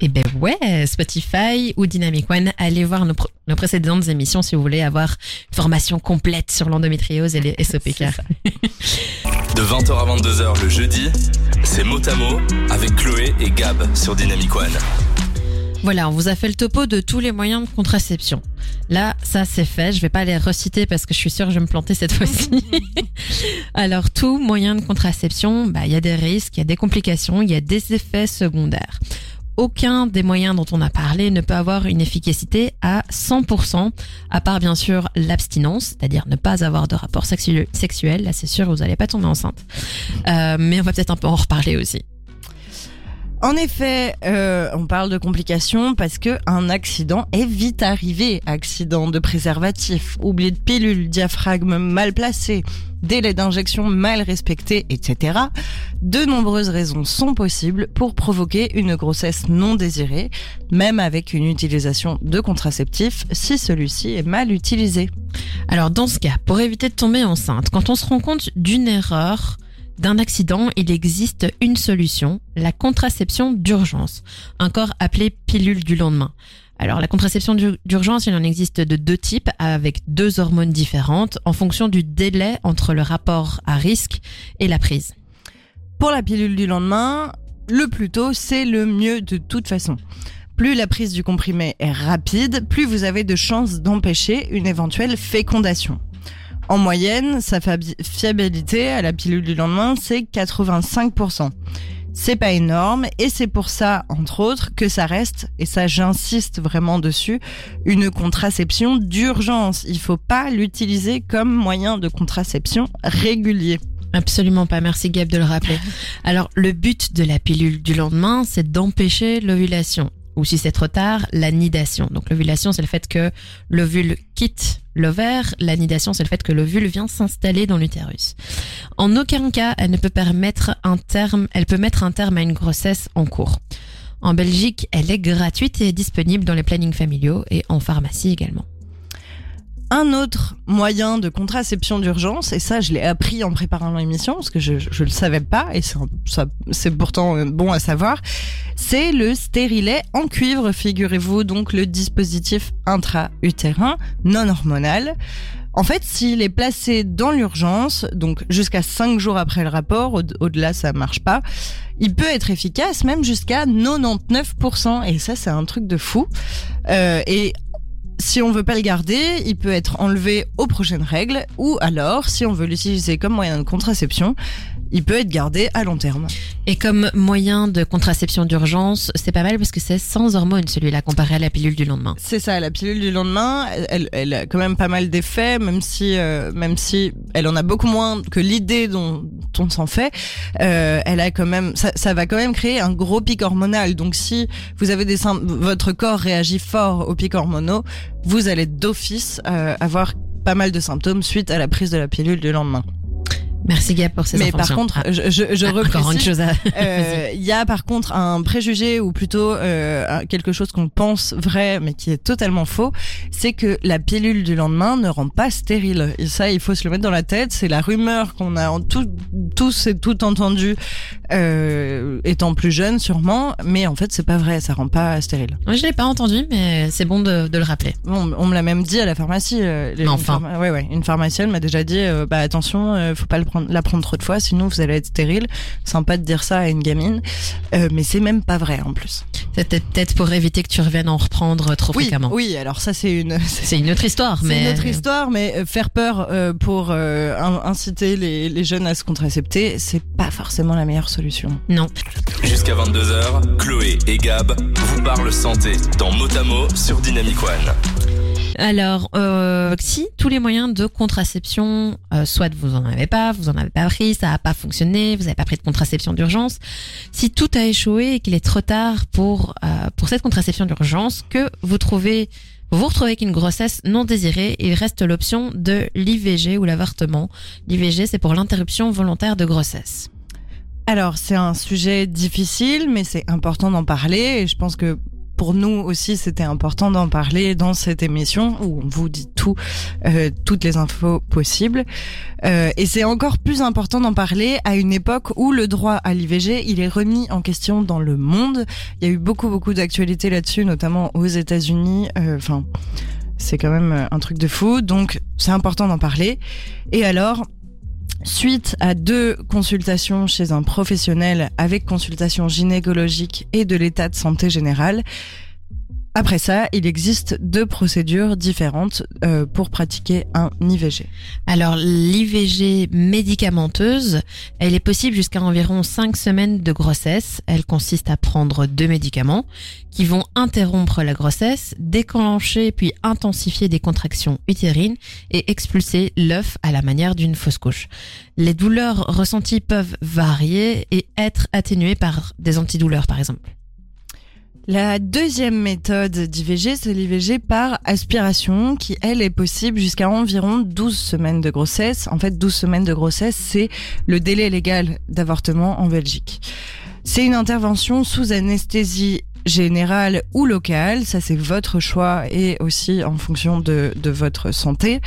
Eh ben ouais, Spotify ou Dynamic One, allez voir nos, nos, précédentes émissions si vous voulez avoir une formation complète sur l'endométriose et les SOPK. De 20h à 22h le jeudi, c'est Motamo avec Chloé et Gab sur Dynamic One. Voilà, on vous a fait le topo de tous les moyens de contraception. Là, ça c'est fait. Je vais pas les reciter parce que je suis sûre que je vais me planter cette fois-ci. Alors, tout moyen de contraception, bah, il y a des risques, il y a des complications, il y a des effets secondaires. Aucun des moyens dont on a parlé ne peut avoir une efficacité à 100%, à part bien sûr l'abstinence, c'est-à-dire ne pas avoir de rapport sexuel. Là, c'est sûr, vous n'allez pas tomber enceinte. Euh, mais on va peut-être un peu en reparler aussi. En effet, euh, on parle de complications parce que un accident est vite arrivé. Accident de préservatif, oubli de pilule, diaphragme mal placé, délai d'injection mal respecté, etc. De nombreuses raisons sont possibles pour provoquer une grossesse non désirée, même avec une utilisation de contraceptifs si celui-ci est mal utilisé. Alors dans ce cas, pour éviter de tomber enceinte, quand on se rend compte d'une erreur, d'un accident, il existe une solution, la contraception d'urgence, encore appelée pilule du lendemain. Alors la contraception d'urgence, il en existe de deux types avec deux hormones différentes en fonction du délai entre le rapport à risque et la prise. Pour la pilule du lendemain, le plus tôt, c'est le mieux de toute façon. Plus la prise du comprimé est rapide, plus vous avez de chances d'empêcher une éventuelle fécondation. En moyenne, sa fiabilité à la pilule du lendemain, c'est 85%. C'est pas énorme et c'est pour ça, entre autres, que ça reste, et ça j'insiste vraiment dessus, une contraception d'urgence. Il faut pas l'utiliser comme moyen de contraception régulier. Absolument pas, merci Gab de le rappeler. Alors le but de la pilule du lendemain, c'est d'empêcher l'ovulation ou si c'est trop tard, la nidation. Donc l'ovulation, c'est le fait que l'ovule quitte l'ovaire. La nidation, c'est le fait que l'ovule vient s'installer dans l'utérus. En aucun cas, elle ne peut permettre un terme, elle peut mettre un terme à une grossesse en cours. En Belgique, elle est gratuite et disponible dans les plannings familiaux et en pharmacie également un autre moyen de contraception d'urgence, et ça je l'ai appris en préparant l'émission, parce que je ne le savais pas, et c'est pourtant euh, bon à savoir, c'est le stérilet en cuivre, figurez-vous, donc le dispositif intra-utérin non hormonal. En fait, s'il est placé dans l'urgence, donc jusqu'à 5 jours après le rapport, au-delà ça marche pas, il peut être efficace même jusqu'à 99%, et ça c'est un truc de fou. Euh, et si on veut pas le garder, il peut être enlevé aux prochaines règles, ou alors, si on veut l'utiliser comme moyen de contraception, il peut être gardé à long terme. Et comme moyen de contraception d'urgence, c'est pas mal parce que c'est sans hormones celui-là comparé à la pilule du lendemain. C'est ça, la pilule du lendemain, elle, elle a quand même pas mal d'effets, même si, euh, même si elle en a beaucoup moins que l'idée dont, on s'en fait. Euh, elle a quand même, ça, ça, va quand même créer un gros pic hormonal. Donc si vous avez des votre corps réagit fort aux pics hormonaux, vous allez d'office euh, avoir pas mal de symptômes suite à la prise de la pilule du lendemain. Merci Gab pour ces Mais par contre, ah. je, je, je ah, Encore une chose à... euh, Il y a par contre un préjugé ou plutôt euh, quelque chose qu'on pense vrai mais qui est totalement faux, c'est que la pilule du lendemain ne rend pas stérile. Et ça, il faut se le mettre dans la tête. C'est la rumeur qu'on a tout, tous et tout entendu euh, étant plus jeune sûrement, mais en fait c'est pas vrai, ça rend pas stérile. Moi je l'ai pas entendu, mais c'est bon de, de, le rappeler. Bon, on me l'a même dit à la pharmacie. Euh, les, enfin, une ouais, ouais, une pharmacienne m'a déjà dit, euh, bah attention, faut pas le prendre, la prendre trop de fois, sinon vous allez être stérile. Sympa de dire ça à une gamine, euh, mais c'est même pas vrai en plus. C'était peut-être pour éviter que tu reviennes en reprendre trop oui, fréquemment. Oui, alors ça c'est une, c'est une autre histoire, mais une autre histoire, mais faire peur pour inciter les, les jeunes à se contracepter, c'est pas forcément la meilleure solution. Non. Jusqu'à 22h, Chloé et Gab vous parlent santé dans Motamo sur Dynamic One. Alors, euh, si tous les moyens de contraception, euh, soit vous en avez pas, vous en avez pas pris, ça a pas fonctionné, vous n'avez pas pris de contraception d'urgence, si tout a échoué et qu'il est trop tard pour euh, pour cette contraception d'urgence, que vous trouvez vous retrouvez avec une grossesse non désirée, il reste l'option de l'IVG ou l'avortement. L'IVG, c'est pour l'interruption volontaire de grossesse. Alors, c'est un sujet difficile, mais c'est important d'en parler. Et je pense que pour nous aussi, c'était important d'en parler dans cette émission où on vous dit tout, euh, toutes les infos possibles. Euh, et c'est encore plus important d'en parler à une époque où le droit à l'IVG, il est remis en question dans le monde. Il y a eu beaucoup, beaucoup d'actualités là-dessus, notamment aux États-Unis. Euh, enfin, c'est quand même un truc de fou. Donc, c'est important d'en parler. Et alors, Suite à deux consultations chez un professionnel avec consultation gynécologique et de l'état de santé général, après ça, il existe deux procédures différentes euh, pour pratiquer un IVG. Alors l'IVG médicamenteuse, elle est possible jusqu'à environ 5 semaines de grossesse. Elle consiste à prendre deux médicaments qui vont interrompre la grossesse, déclencher puis intensifier des contractions utérines et expulser l'œuf à la manière d'une fausse couche. Les douleurs ressenties peuvent varier et être atténuées par des antidouleurs par exemple. La deuxième méthode d'IVG, c'est l'IVG par aspiration, qui elle est possible jusqu'à environ 12 semaines de grossesse. En fait, 12 semaines de grossesse, c'est le délai légal d'avortement en Belgique. C'est une intervention sous anesthésie générale ou locale, ça c'est votre choix et aussi en fonction de, de votre santé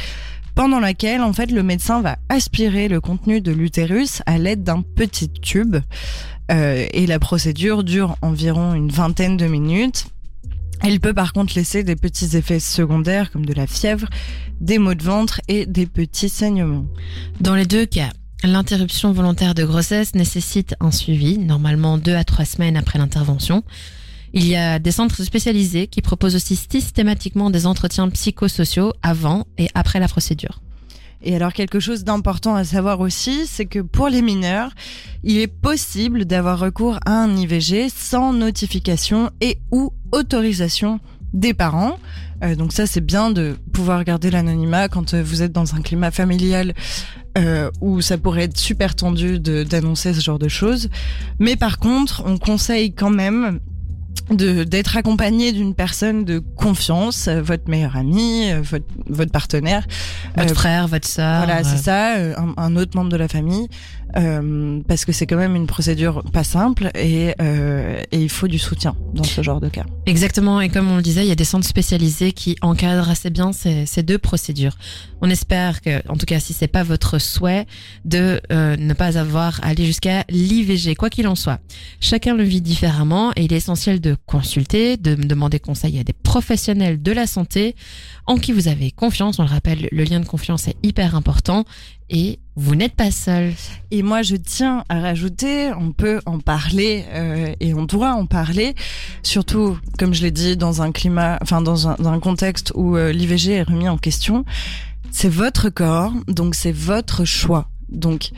pendant laquelle en fait le médecin va aspirer le contenu de l'utérus à l'aide d'un petit tube. Euh, et la procédure dure environ une vingtaine de minutes. Elle peut par contre laisser des petits effets secondaires comme de la fièvre, des maux de ventre et des petits saignements. Dans les deux cas, l'interruption volontaire de grossesse nécessite un suivi, normalement deux à trois semaines après l'intervention. Il y a des centres spécialisés qui proposent aussi systématiquement des entretiens psychosociaux avant et après la procédure. Et alors quelque chose d'important à savoir aussi, c'est que pour les mineurs, il est possible d'avoir recours à un IVG sans notification et ou autorisation des parents. Euh, donc ça c'est bien de pouvoir garder l'anonymat quand euh, vous êtes dans un climat familial euh, où ça pourrait être super tendu d'annoncer ce genre de choses. Mais par contre, on conseille quand même d'être accompagné d'une personne de confiance, euh, votre meilleur ami, euh, votre, votre partenaire, votre euh, frère, votre sœur. Voilà, c'est ça, un, un, autre membre de la famille, euh, parce que c'est quand même une procédure pas simple et, euh, et il faut du soutien dans ce genre de cas. Exactement, et comme on le disait, il y a des centres spécialisés qui encadrent assez bien ces, deux procédures. On espère que, en tout cas, si c'est pas votre souhait, de euh, ne pas avoir à aller jusqu'à l'IVG, quoi qu'il en soit. Chacun le vit différemment et il est essentiel de consulter, de demander conseil à des professionnels de la santé en qui vous avez confiance. On le rappelle, le lien de confiance est hyper important et vous n'êtes pas seul. Et moi, je tiens à rajouter, on peut en parler euh, et on doit en parler, surtout, comme je l'ai dit, dans un climat, enfin dans un, contexte où euh, l'IVG est remis en question. C'est votre corps, donc c'est votre choix. Donc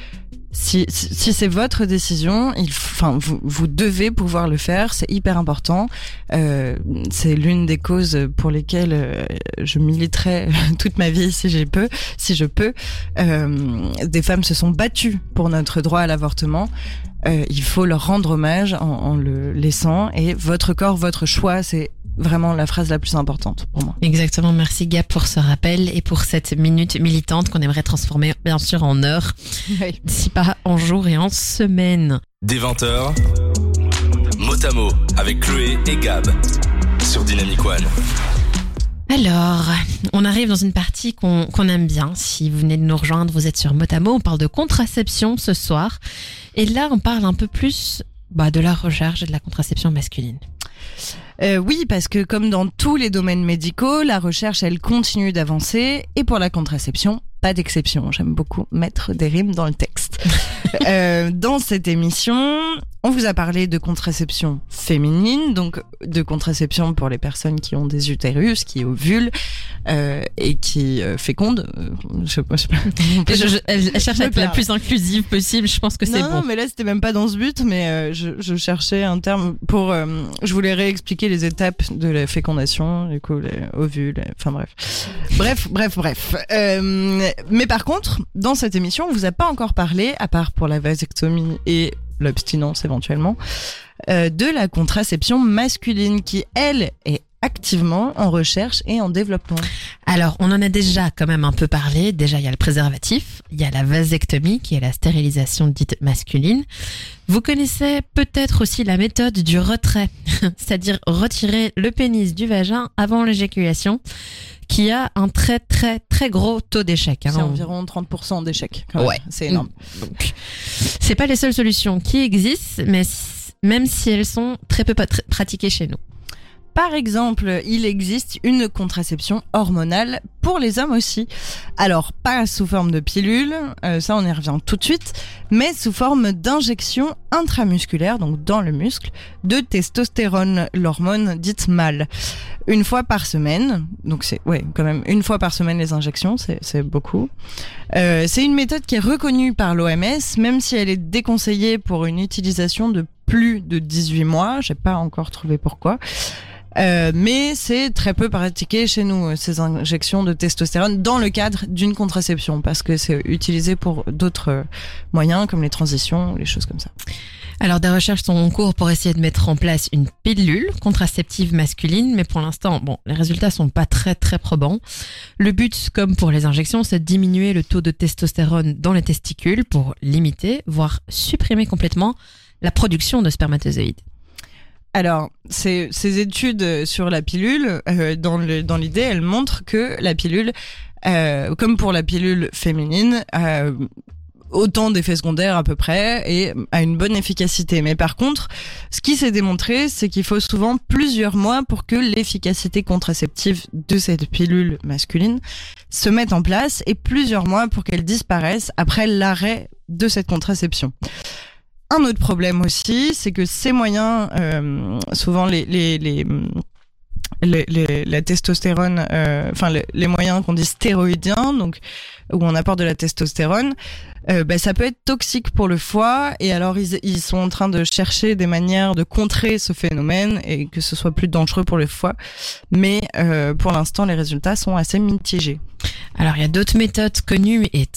Si, si, si c'est votre décision, il, enfin, vous, vous devez pouvoir le faire. C'est hyper important. Euh, c'est l'une des causes pour lesquelles euh, je militerai toute ma vie si j'ai peux, si je peux. Euh, des femmes se sont battues pour notre droit à l'avortement. Euh, il faut leur rendre hommage en, en le laissant. Et votre corps, votre choix, c'est vraiment la phrase la plus importante pour moi. Exactement, merci Gab pour ce rappel et pour cette minute militante qu'on aimerait transformer bien sûr en heure, si pas en jour et en semaine. Des 20h, mot à mot avec Chloé et Gab sur Dynamic One. Alors, on arrive dans une partie qu'on qu'on aime bien. Si vous venez de nous rejoindre, vous êtes sur Motamo. On parle de contraception ce soir. Et là, on parle un peu plus bah, de la recherche et de la contraception masculine. Euh, oui, parce que comme dans tous les domaines médicaux, la recherche, elle continue d'avancer. Et pour la contraception, pas d'exception. J'aime beaucoup mettre des rimes dans le texte. euh, dans cette émission, on vous a parlé de contraception féminine, donc de contraception pour les personnes qui ont des utérus, qui ovulent euh, et qui euh, fécondent. Euh, je je. Je- je- elle, cherche à être la plus inclusive possible. Je pense que c'est non, bon. non, mais là c'était même pas dans ce but, mais je, cherchais un terme pour. je voulais réexpliquer les étapes de la fécondation, du coup les ovules, les- enfin bref, bref, bref, bref. Euh, mais par contre, dans cette émission, on vous a pas encore parlé, à part pour la vasectomie et l'abstinence éventuellement, euh, de la contraception masculine qui elle est activement en recherche et en développement. Alors, on en a déjà quand même un peu parlé. Déjà, il y a le préservatif, il y a la vasectomie, qui est la stérilisation dite masculine. Vous connaissez peut-être aussi la méthode du retrait, c'est-à-dire retirer le pénis du vagin avant l'éjaculation, qui a un très très très gros taux d'échec. hein. C'est On- environ 30% d'échecs. Ouais. c'est énorme. Donc, c'est pas les seules solutions qui existent, mais même si elles sont très peu pratiquées chez nous. Par exemple, il existe une contraception hormonale pour les hommes aussi. Alors, pas sous forme de pilule, euh, ça on y revient tout de suite, mais sous forme d'injection intramusculaire, donc dans le muscle, de testostérone, l'hormone dite mâle. Une fois par semaine, donc c'est ouais quand même une fois par semaine les injections, c'est beaucoup. Euh, c'est une méthode qui est reconnue par l'OMS, même si elle est déconseillée pour une utilisation de plus de 18 mois. J'ai pas encore trouvé pourquoi. Euh, mais c'est très peu pratiqué chez nous, euh, ces injections de testostérone, dans le cadre d'une contraception, parce que c'est utilisé pour d'autres euh, moyens, comme les transitions, les choses comme ça. Alors, des recherches sont en cours pour essayer de mettre en place une pilule contraceptive masculine, mais pour l'instant, bon, les résultats sont pas très très probants. Le but, comme pour les injections, c'est de diminuer le taux de testostérone dans les testicules pour limiter, voire supprimer complètement la production de spermatozoïdes. Alors, ces, études sur la pilule, euh, dans le- dans l'idée, elles montrent que la pilule, euh, comme pour la pilule féminine, euh, autant d'effets secondaires à peu près et a une bonne efficacité. Mais par contre, ce qui s'est démontré, c'est qu'il faut souvent plusieurs mois pour que l'efficacité contraceptive de cette pilule masculine se mette en place et plusieurs mois pour qu'elle disparaisse après l'arrêt de cette contraception. Un autre problème aussi, c'est que ces moyens, euh, souvent les, les, les, les- la testostérone, euh, enfin les, les moyens qu'on dit stéroïdiens, donc où on apporte de la testostérone, euh, ben, ça peut être toxique pour le foie. Et alors ils, ils sont en train de chercher des manières de contrer ce phénomène et que ce soit plus dangereux pour le foie. Mais euh, pour l'instant, les résultats sont assez mitigés. Alors, il y a d'autres méthodes connues et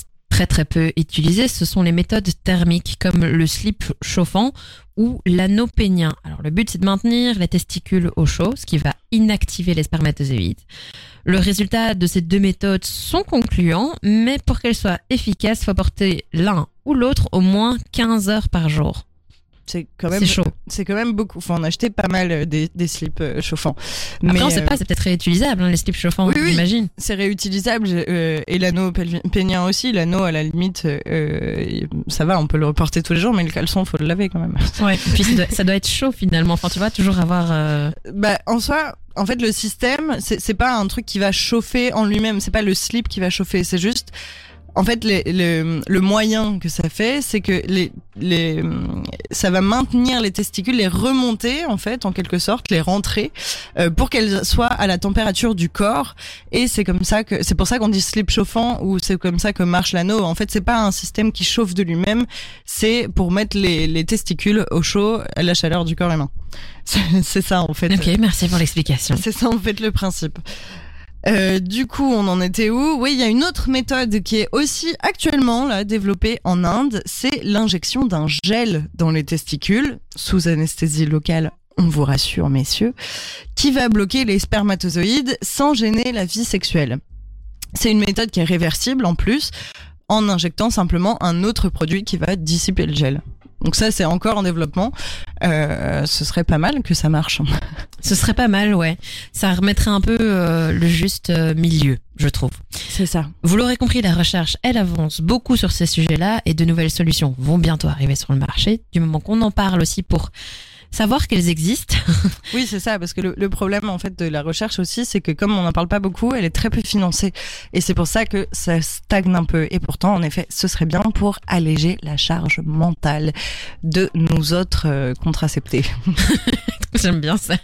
très peu utilisées. Ce sont les méthodes thermiques comme le slip chauffant ou l'anneau pénien. Alors, le but, c'est de maintenir les testicules au chaud, ce qui va inactiver les spermatozoïdes. Le résultat de ces deux méthodes sont concluants, mais pour qu'elles soient efficaces, il faut porter l'un ou l'autre au moins 15 heures par jour. C'est quand même C'est chaud. c'est quand même beaucoup. Faut en acheter pas mal euh, des, des slips euh, chauffants. Après, Mais, on sait euh, pas, c'est peut-être réutilisable, hein, les slips chauffants, Oui, oui. j'imagine. c'est réutilisable euh, et l'anneau pénien aussi. L'anneau, à la limite, euh, ça va, on peut le reporter tous les jours, mais le caleçon, faut le laver quand même. Ouais. Et puis, ça doit, ça doit être chaud finalement. Enfin, tu vois, toujours avoir. euh, Bah, en soi, en fait, le système, c'est pas un truc qui va chauffer en lui-même. C'est pas le slip qui va chauffer. C'est juste En fait, les, les- le moyen que ça fait, c'est que les, les, ça va maintenir les testicules, les remonter en fait, en quelque sorte, les rentrer, euh, pour qu'elles soient à la température du corps. Et c'est comme ça que, c'est pour ça qu'on dit slip chauffant ou c'est comme ça que marche l'anneau. En fait, c'est pas un système qui chauffe de lui-même, c'est pour mettre les, les testicules au chaud à la chaleur du corps humain. C'est c'est ça en fait. Ok, merci pour l'explication. C'est ça en fait le principe. Euh, du coup, on en était où? Oui, il y a une autre méthode qui est aussi actuellement là développée en Inde, c'est l'injection d'un gel dans les testicules sous anesthésie locale. On vous rassure, messieurs, qui va bloquer les spermatozoïdes sans gêner la vie sexuelle. C'est une méthode qui est réversible en plus, en injectant simplement un autre produit qui va dissiper le gel. Donc ça, c'est encore en développement. Euh, ce serait pas mal que ça marche. Ce serait pas mal, ouais. Ça remettrait un peu euh, le juste euh, milieu, je trouve. C'est ça. Vous l'aurez compris, la recherche, elle avance beaucoup sur ces sujets-là et de nouvelles solutions vont bientôt arriver sur le marché, du moment qu'on en parle aussi pour savoir qu'elles existent. Oui, c'est ça, parce que le, le problème en fait de la recherche aussi, c'est que comme on n'en parle pas beaucoup, elle est très peu financée, et c'est pour ça que ça stagne un peu. Et pourtant, en effet, ce serait bien pour alléger la charge mentale de nous autres euh, contraceptés. J'aime bien ça.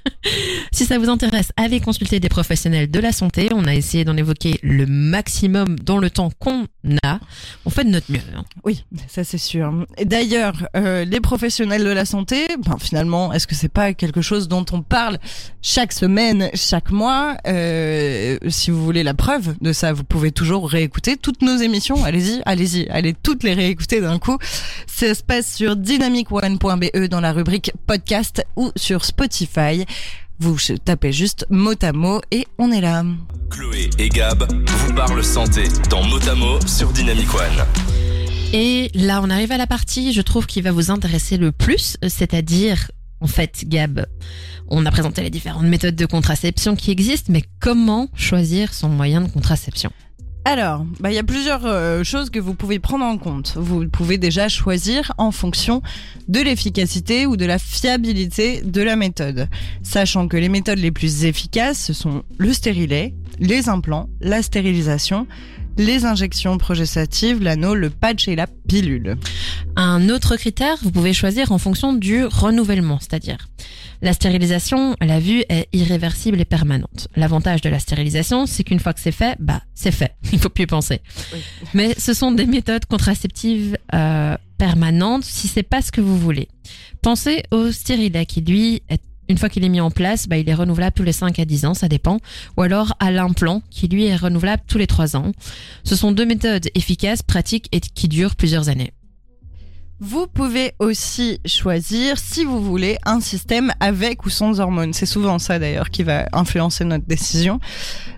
Si ça vous intéresse, allez consulter des professionnels de la santé. On a essayé d'en évoquer le maximum dans le temps qu'on a. On fait de notre mieux. hein. Oui, ça c'est sûr. D'ailleurs, euh, les professionnels de la santé, ben, finalement, est-ce que c'est pas quelque chose dont on parle chaque semaine, chaque mois? Euh, Si vous voulez la preuve de ça, vous pouvez toujours réécouter toutes nos émissions. Allez-y, allez-y, allez toutes les réécouter d'un coup. Ça se passe sur dynamicone.be dans la rubrique podcast ou sur. Vous tapez juste mot à mot et on est là. Chloé et Gab vous parlent santé dans Motamo sur Dynamic One. Et là, on arrive à la partie, je trouve, qui va vous intéresser le plus, c'est-à-dire, en fait, Gab, on a présenté les différentes méthodes de contraception qui existent, mais comment choisir son moyen de contraception? Alors, bah, il y a plusieurs euh, choses que vous pouvez prendre en compte. Vous pouvez déjà choisir en fonction de l'efficacité ou de la fiabilité de la méthode, sachant que les méthodes les plus efficaces ce sont le stérilet, les implants, la stérilisation, les injections progestatives, l'anneau, le patch et la pilule. Un autre critère, vous pouvez choisir en fonction du renouvellement, c'est-à-dire la stérilisation, la vue est irréversible et permanente. L'avantage de la stérilisation, c'est qu'une fois que c'est fait, bah c'est fait. Il faut plus y penser. Oui. Mais ce sont des méthodes contraceptives euh, permanentes si c'est pas ce que vous voulez. Pensez au stérilet qui lui est une fois qu'il est mis en place, bah, il est renouvelable tous les 5 à 10 ans, ça dépend. Ou alors à l'implant, qui lui est renouvelable tous les 3 ans. Ce sont deux méthodes efficaces, pratiques et qui durent plusieurs années. Vous pouvez aussi choisir, si vous voulez, un système avec ou sans hormones. C'est souvent ça d'ailleurs qui va influencer notre décision.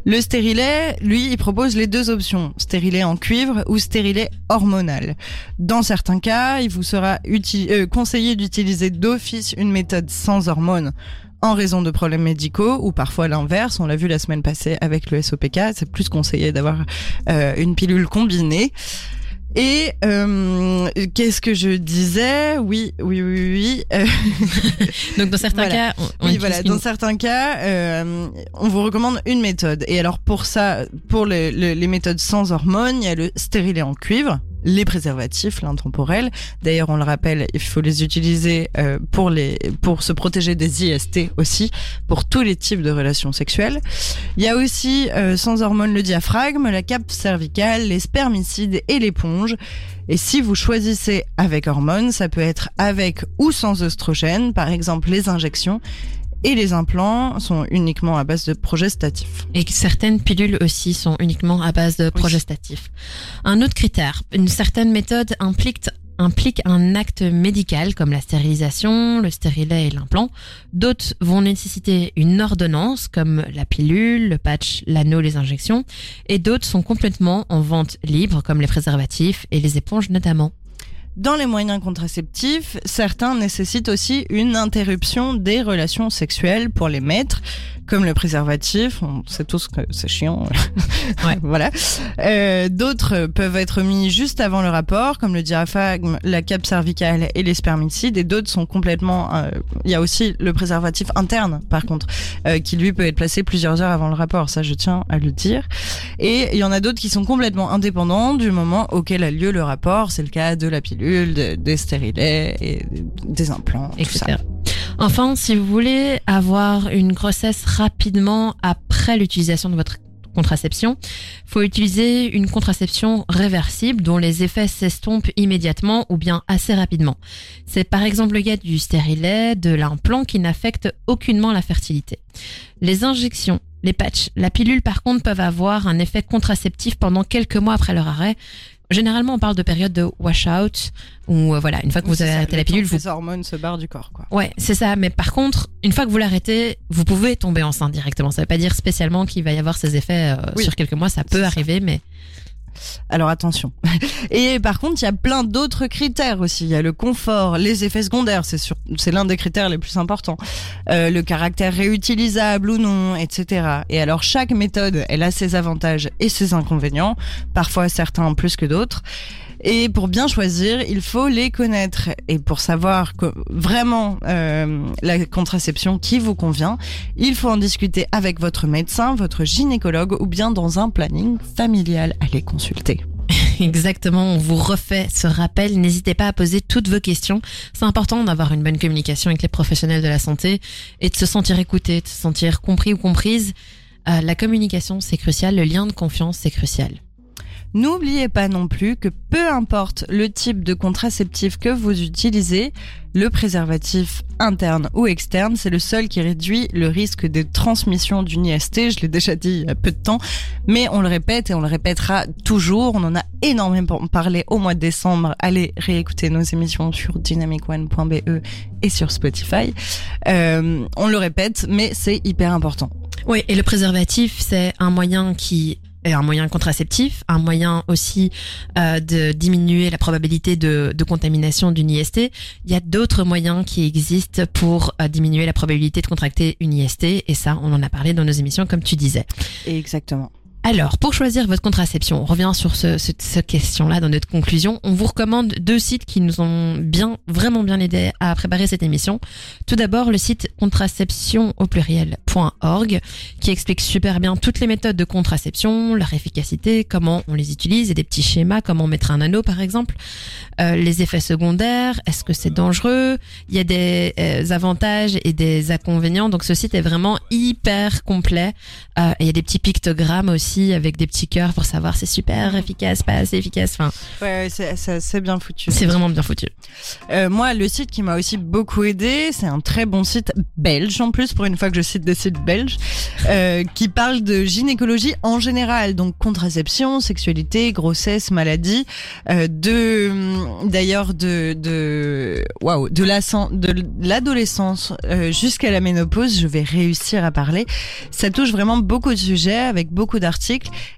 Le stérilet, lui, il propose les deux options, stérilet en cuivre ou stérilet hormonal. Dans certains cas, il vous sera euh, conseillé d'utiliser d'office une méthode sans hormones en raison de problèmes médicaux ou parfois l'inverse. On l'a vu la semaine passée avec le SOPK, c'est plus conseillé d'avoir euh, une pilule combinée. Et euh, qu'est-ce que je disais? Oui, oui, oui, oui. euh, Donc dans certains Voilà. cas, on, oui, voilà. Dans certains cas, euh, on vous recommande une méthode. Et alors pour ça, pour le- le- les méthodes sans hormones, il y a le stérilet en cuivre, les préservatifs, l'intemporel. D'ailleurs, on le rappelle, il faut les utiliser euh, pour les pour se protéger des IST aussi, pour tous les types de relations sexuelles. Il y a aussi euh, sans hormones le diaphragme, la cape cervicale, les spermicides et l'éponge. Et si vous choisissez avec hormones, ça peut être avec ou sans oestrogène, par exemple les injections. Et les implants sont uniquement à base de progestatifs. Et certaines pilules aussi sont uniquement à base de progestatifs. Un autre critère, une certaine méthode implique implique un acte médical comme la stérilisation, le stérilet et l'implant. D'autres vont nécessiter une ordonnance comme la pilule, le patch, l'anneau, les injections. Et d'autres sont complètement en vente libre comme les préservatifs et les éponges notamment. Dans les moyens contraceptifs, certains nécessitent aussi une interruption des relations sexuelles pour les mettre, comme le préservatif. On sait tous que c'est chiant. Ouais. voilà. Euh, D'autres peuvent être mis juste avant le rapport, comme le diaphragme, la cape cervicale et les spermicides. Et d'autres sont complètement. euh, Il y a aussi le préservatif interne, par contre, euh, qui lui peut être placé plusieurs heures avant le rapport. Ça, je tiens à le dire. Et il y en a d'autres qui sont complètement indépendants du moment auquel a lieu le rapport. C'est le cas de la pilule, de- des stérilets et des implants, tout ça. etc. Enfin, si vous voulez avoir une grossesse rapidement après l'utilisation de votre contraception, faut utiliser une contraception réversible dont les effets s'estompent immédiatement ou bien assez rapidement. C'est par exemple le cas du stérilet, de l'implant qui n'affecte aucunement la fertilité. Les injections, les patchs, la pilule par contre peuvent avoir un effet contraceptif pendant quelques mois après leur arrêt. Généralement, on parle de période de washout où euh, voilà, une fois que Oui, vous avez arrêté la pilule, vous les hormones se barrent du corps, quoi. Ouais, c'est ça. Mais par contre, une fois que vous l'arrêtez, vous pouvez tomber enceinte directement. Ça veut pas dire spécialement qu'il va y avoir ces effets euh, Oui. sur quelques mois. Ça peut ça. arriver, mais Alors attention. Et par contre, il y a plein d'autres critères aussi. Il y a le confort, les effets secondaires, c'est c'est l'un des critères les plus importants. Euh, le caractère réutilisable ou non, etc. Et alors chaque méthode, elle a ses avantages et ses inconvénients, parfois certains plus que d'autres. Et pour bien choisir, il faut les connaître. Et pour savoir que vraiment euh, la contraception qui vous convient, il faut en discuter avec votre médecin, votre gynécologue ou bien dans un planning familial à les consulter. exactement, on vous refait ce rappel. N'hésitez pas à poser toutes vos questions. C'est important d'avoir une bonne communication avec les professionnels de la santé et de se sentir écouté, de se sentir compris ou comprise. Euh, la communication, c'est crucial. Le lien de confiance, c'est crucial. N'oubliez pas non plus que peu importe le type de contraceptif que vous utilisez, le préservatif interne ou externe, c'est le seul qui réduit le risque de transmission d'une IST. Je l'ai déjà dit il y a peu de temps, mais on le répète et on le répétera toujours. On en a énormément parlé au mois de décembre. Allez réécouter nos émissions sur dynamicone.be et sur Spotify. Euh, on le répète, mais c'est hyper important. Oui, et le préservatif, c'est un moyen qui un moyen contraceptif, un moyen aussi euh, de diminuer la probabilité de, de contamination d'une IST. Il y a d'autres moyens qui existent pour euh, diminuer la probabilité de contracter une IST, et ça, on en a parlé dans nos émissions, comme tu disais. Exactement. Alors, pour choisir votre contraception, on revient sur ce, question-là dans notre conclusion. On vous recommande deux sites qui nous ont bien, vraiment bien aidé à préparer cette émission. Tout d'abord, le site contraception pluriel.org qui explique super bien toutes les méthodes de contraception, leur efficacité, comment on les utilise et des petits schémas, comment mettre un anneau par exemple, euh, les effets secondaires, est-ce que c'est dangereux, il y a des euh, avantages et des inconvénients. Donc ce site est vraiment hyper complet. Euh, il y a des petits pictogrammes aussi avec des petits cœurs pour savoir c'est super efficace, pas assez efficace. Enfin, Ouais, c'est- bien foutu. c'est vraiment bien foutu. Euh, moi, le site qui m'a aussi beaucoup aidé, c'est un très bon site belge en plus, pour une fois que je cite des sites belges, euh, qui parle de gynécologie en général, donc contraception, sexualité, grossesse, maladie, euh, de d'ailleurs de de waouh de la de l'adolescence jusqu'à la ménopause, je vais réussir à parler. Ça touche vraiment beaucoup de sujets avec beaucoup d'articles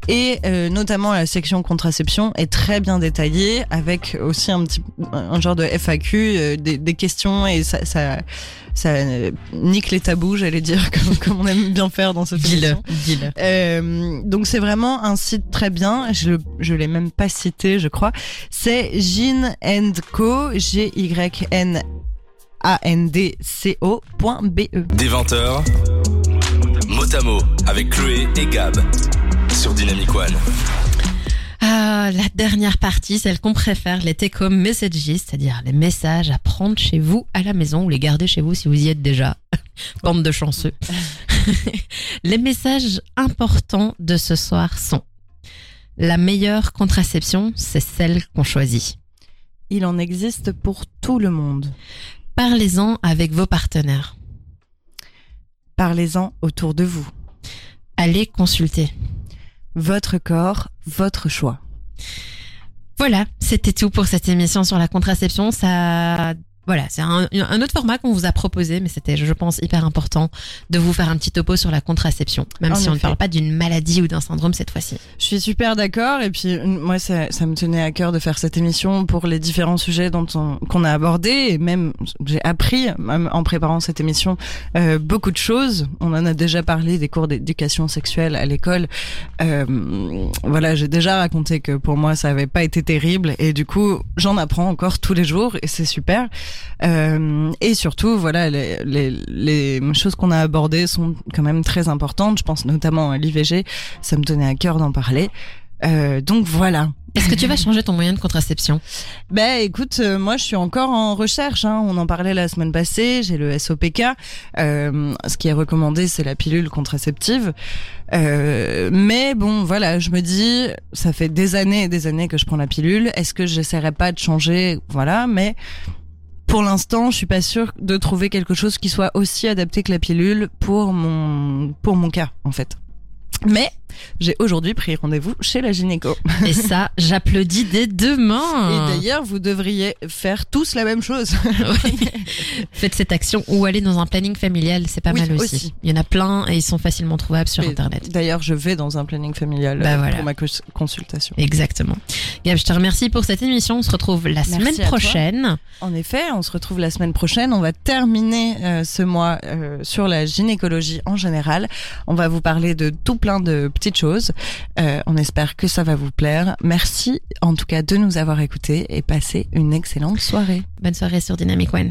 et euh, notamment la section contraception est très bien détaillée avec aussi un petit un genre de FAQ euh, des, des questions et ça ça, ça euh, nique les tabous j'allais dire comme, comme on aime bien faire dans cette émission. Euh, donc c'est vraiment un site très bien. Je je l'ai même pas cité, je crois. C'est Gyn Co. G Y N A N D C O point B E. Des 20h, mot à mot avec Chloé et Gab sur Dynamic One. Ah, la dernière partie, celle qu'on préfère, les take-home messages, c'est-à-dire les messages à prendre chez vous à la maison ou les garder chez vous si vous y êtes déjà. Bande de chanceux. les messages importants de ce soir sont la meilleure contraception, c'est celle qu'on choisit. Il en existe pour tout le monde. Parlez-en avec vos partenaires. Parlez-en autour de vous. Allez consulter. Votre corps, votre choix. Voilà, c'était tout pour cette émission sur la contraception. Ça Voilà, c'est un, un autre format qu'on vous a proposé, mais c'était, je pense, hyper important de vous faire un petit topo sur la contraception, même En si on ne parle pas d'une maladie ou d'un syndrome cette fois-ci. Je suis super d'accord et puis moi ça, ça me tenait à cœur de faire cette émission pour les différents sujets dont on, qu'on a abordés et même j'ai appris même en préparant cette émission euh, beaucoup de choses. On en a déjà parlé des cours d'éducation sexuelle à l'école. Euh, voilà, j'ai déjà raconté que pour moi ça avait pas été terrible et du coup j'en apprends encore tous les jours et c'est super. Euh, et surtout voilà les, les, les choses qu'on a abordées sont quand même très importantes. Je pense notamment à l'IVG. Ça me tenait à cœur d'en parler. Euh, donc voilà. Est-ce que tu vas changer ton moyen de contraception? Ben écoute, euh, moi je suis encore en recherche. Hein. On en parlait la semaine passée. J'ai le SOPK. Euh, ce qui est recommandé, c'est la pilule contraceptive. Euh, mais bon, voilà, je me dis, ça fait des années et des années que je prends la pilule. Est-ce que j'essaierai pas de changer? Voilà, mais pour l'instant, je suis pas sûre de trouver quelque chose qui soit aussi adapté que la pilule pour mon pour mon cas, en fait. Mais j'ai aujourd'hui pris rendez-vous chez la gynéco. Et ça, j'applaudis dès demain. Et d'ailleurs, vous devriez faire tous la même chose. Oui. Faites cette action ou aller dans un planning familial, c'est pas Oui, mal aussi. aussi. Il y en a plein et ils sont facilement trouvables sur Et internet. D'ailleurs, je vais dans un planning familial Bah euh, voilà. pour ma cons- consultation. Exactement. Gab, je te remercie pour cette émission. On se retrouve la Merci semaine toi. prochaine. En effet, on se retrouve la semaine prochaine. On va terminer euh, ce mois euh, sur la gynécologie en général. On va vous parler de tout de petites choses. Euh, on espère que ça va vous plaire. Merci en tout cas de nous avoir écoutés et passez une excellente soirée. Bonne soirée sur Dynamic One.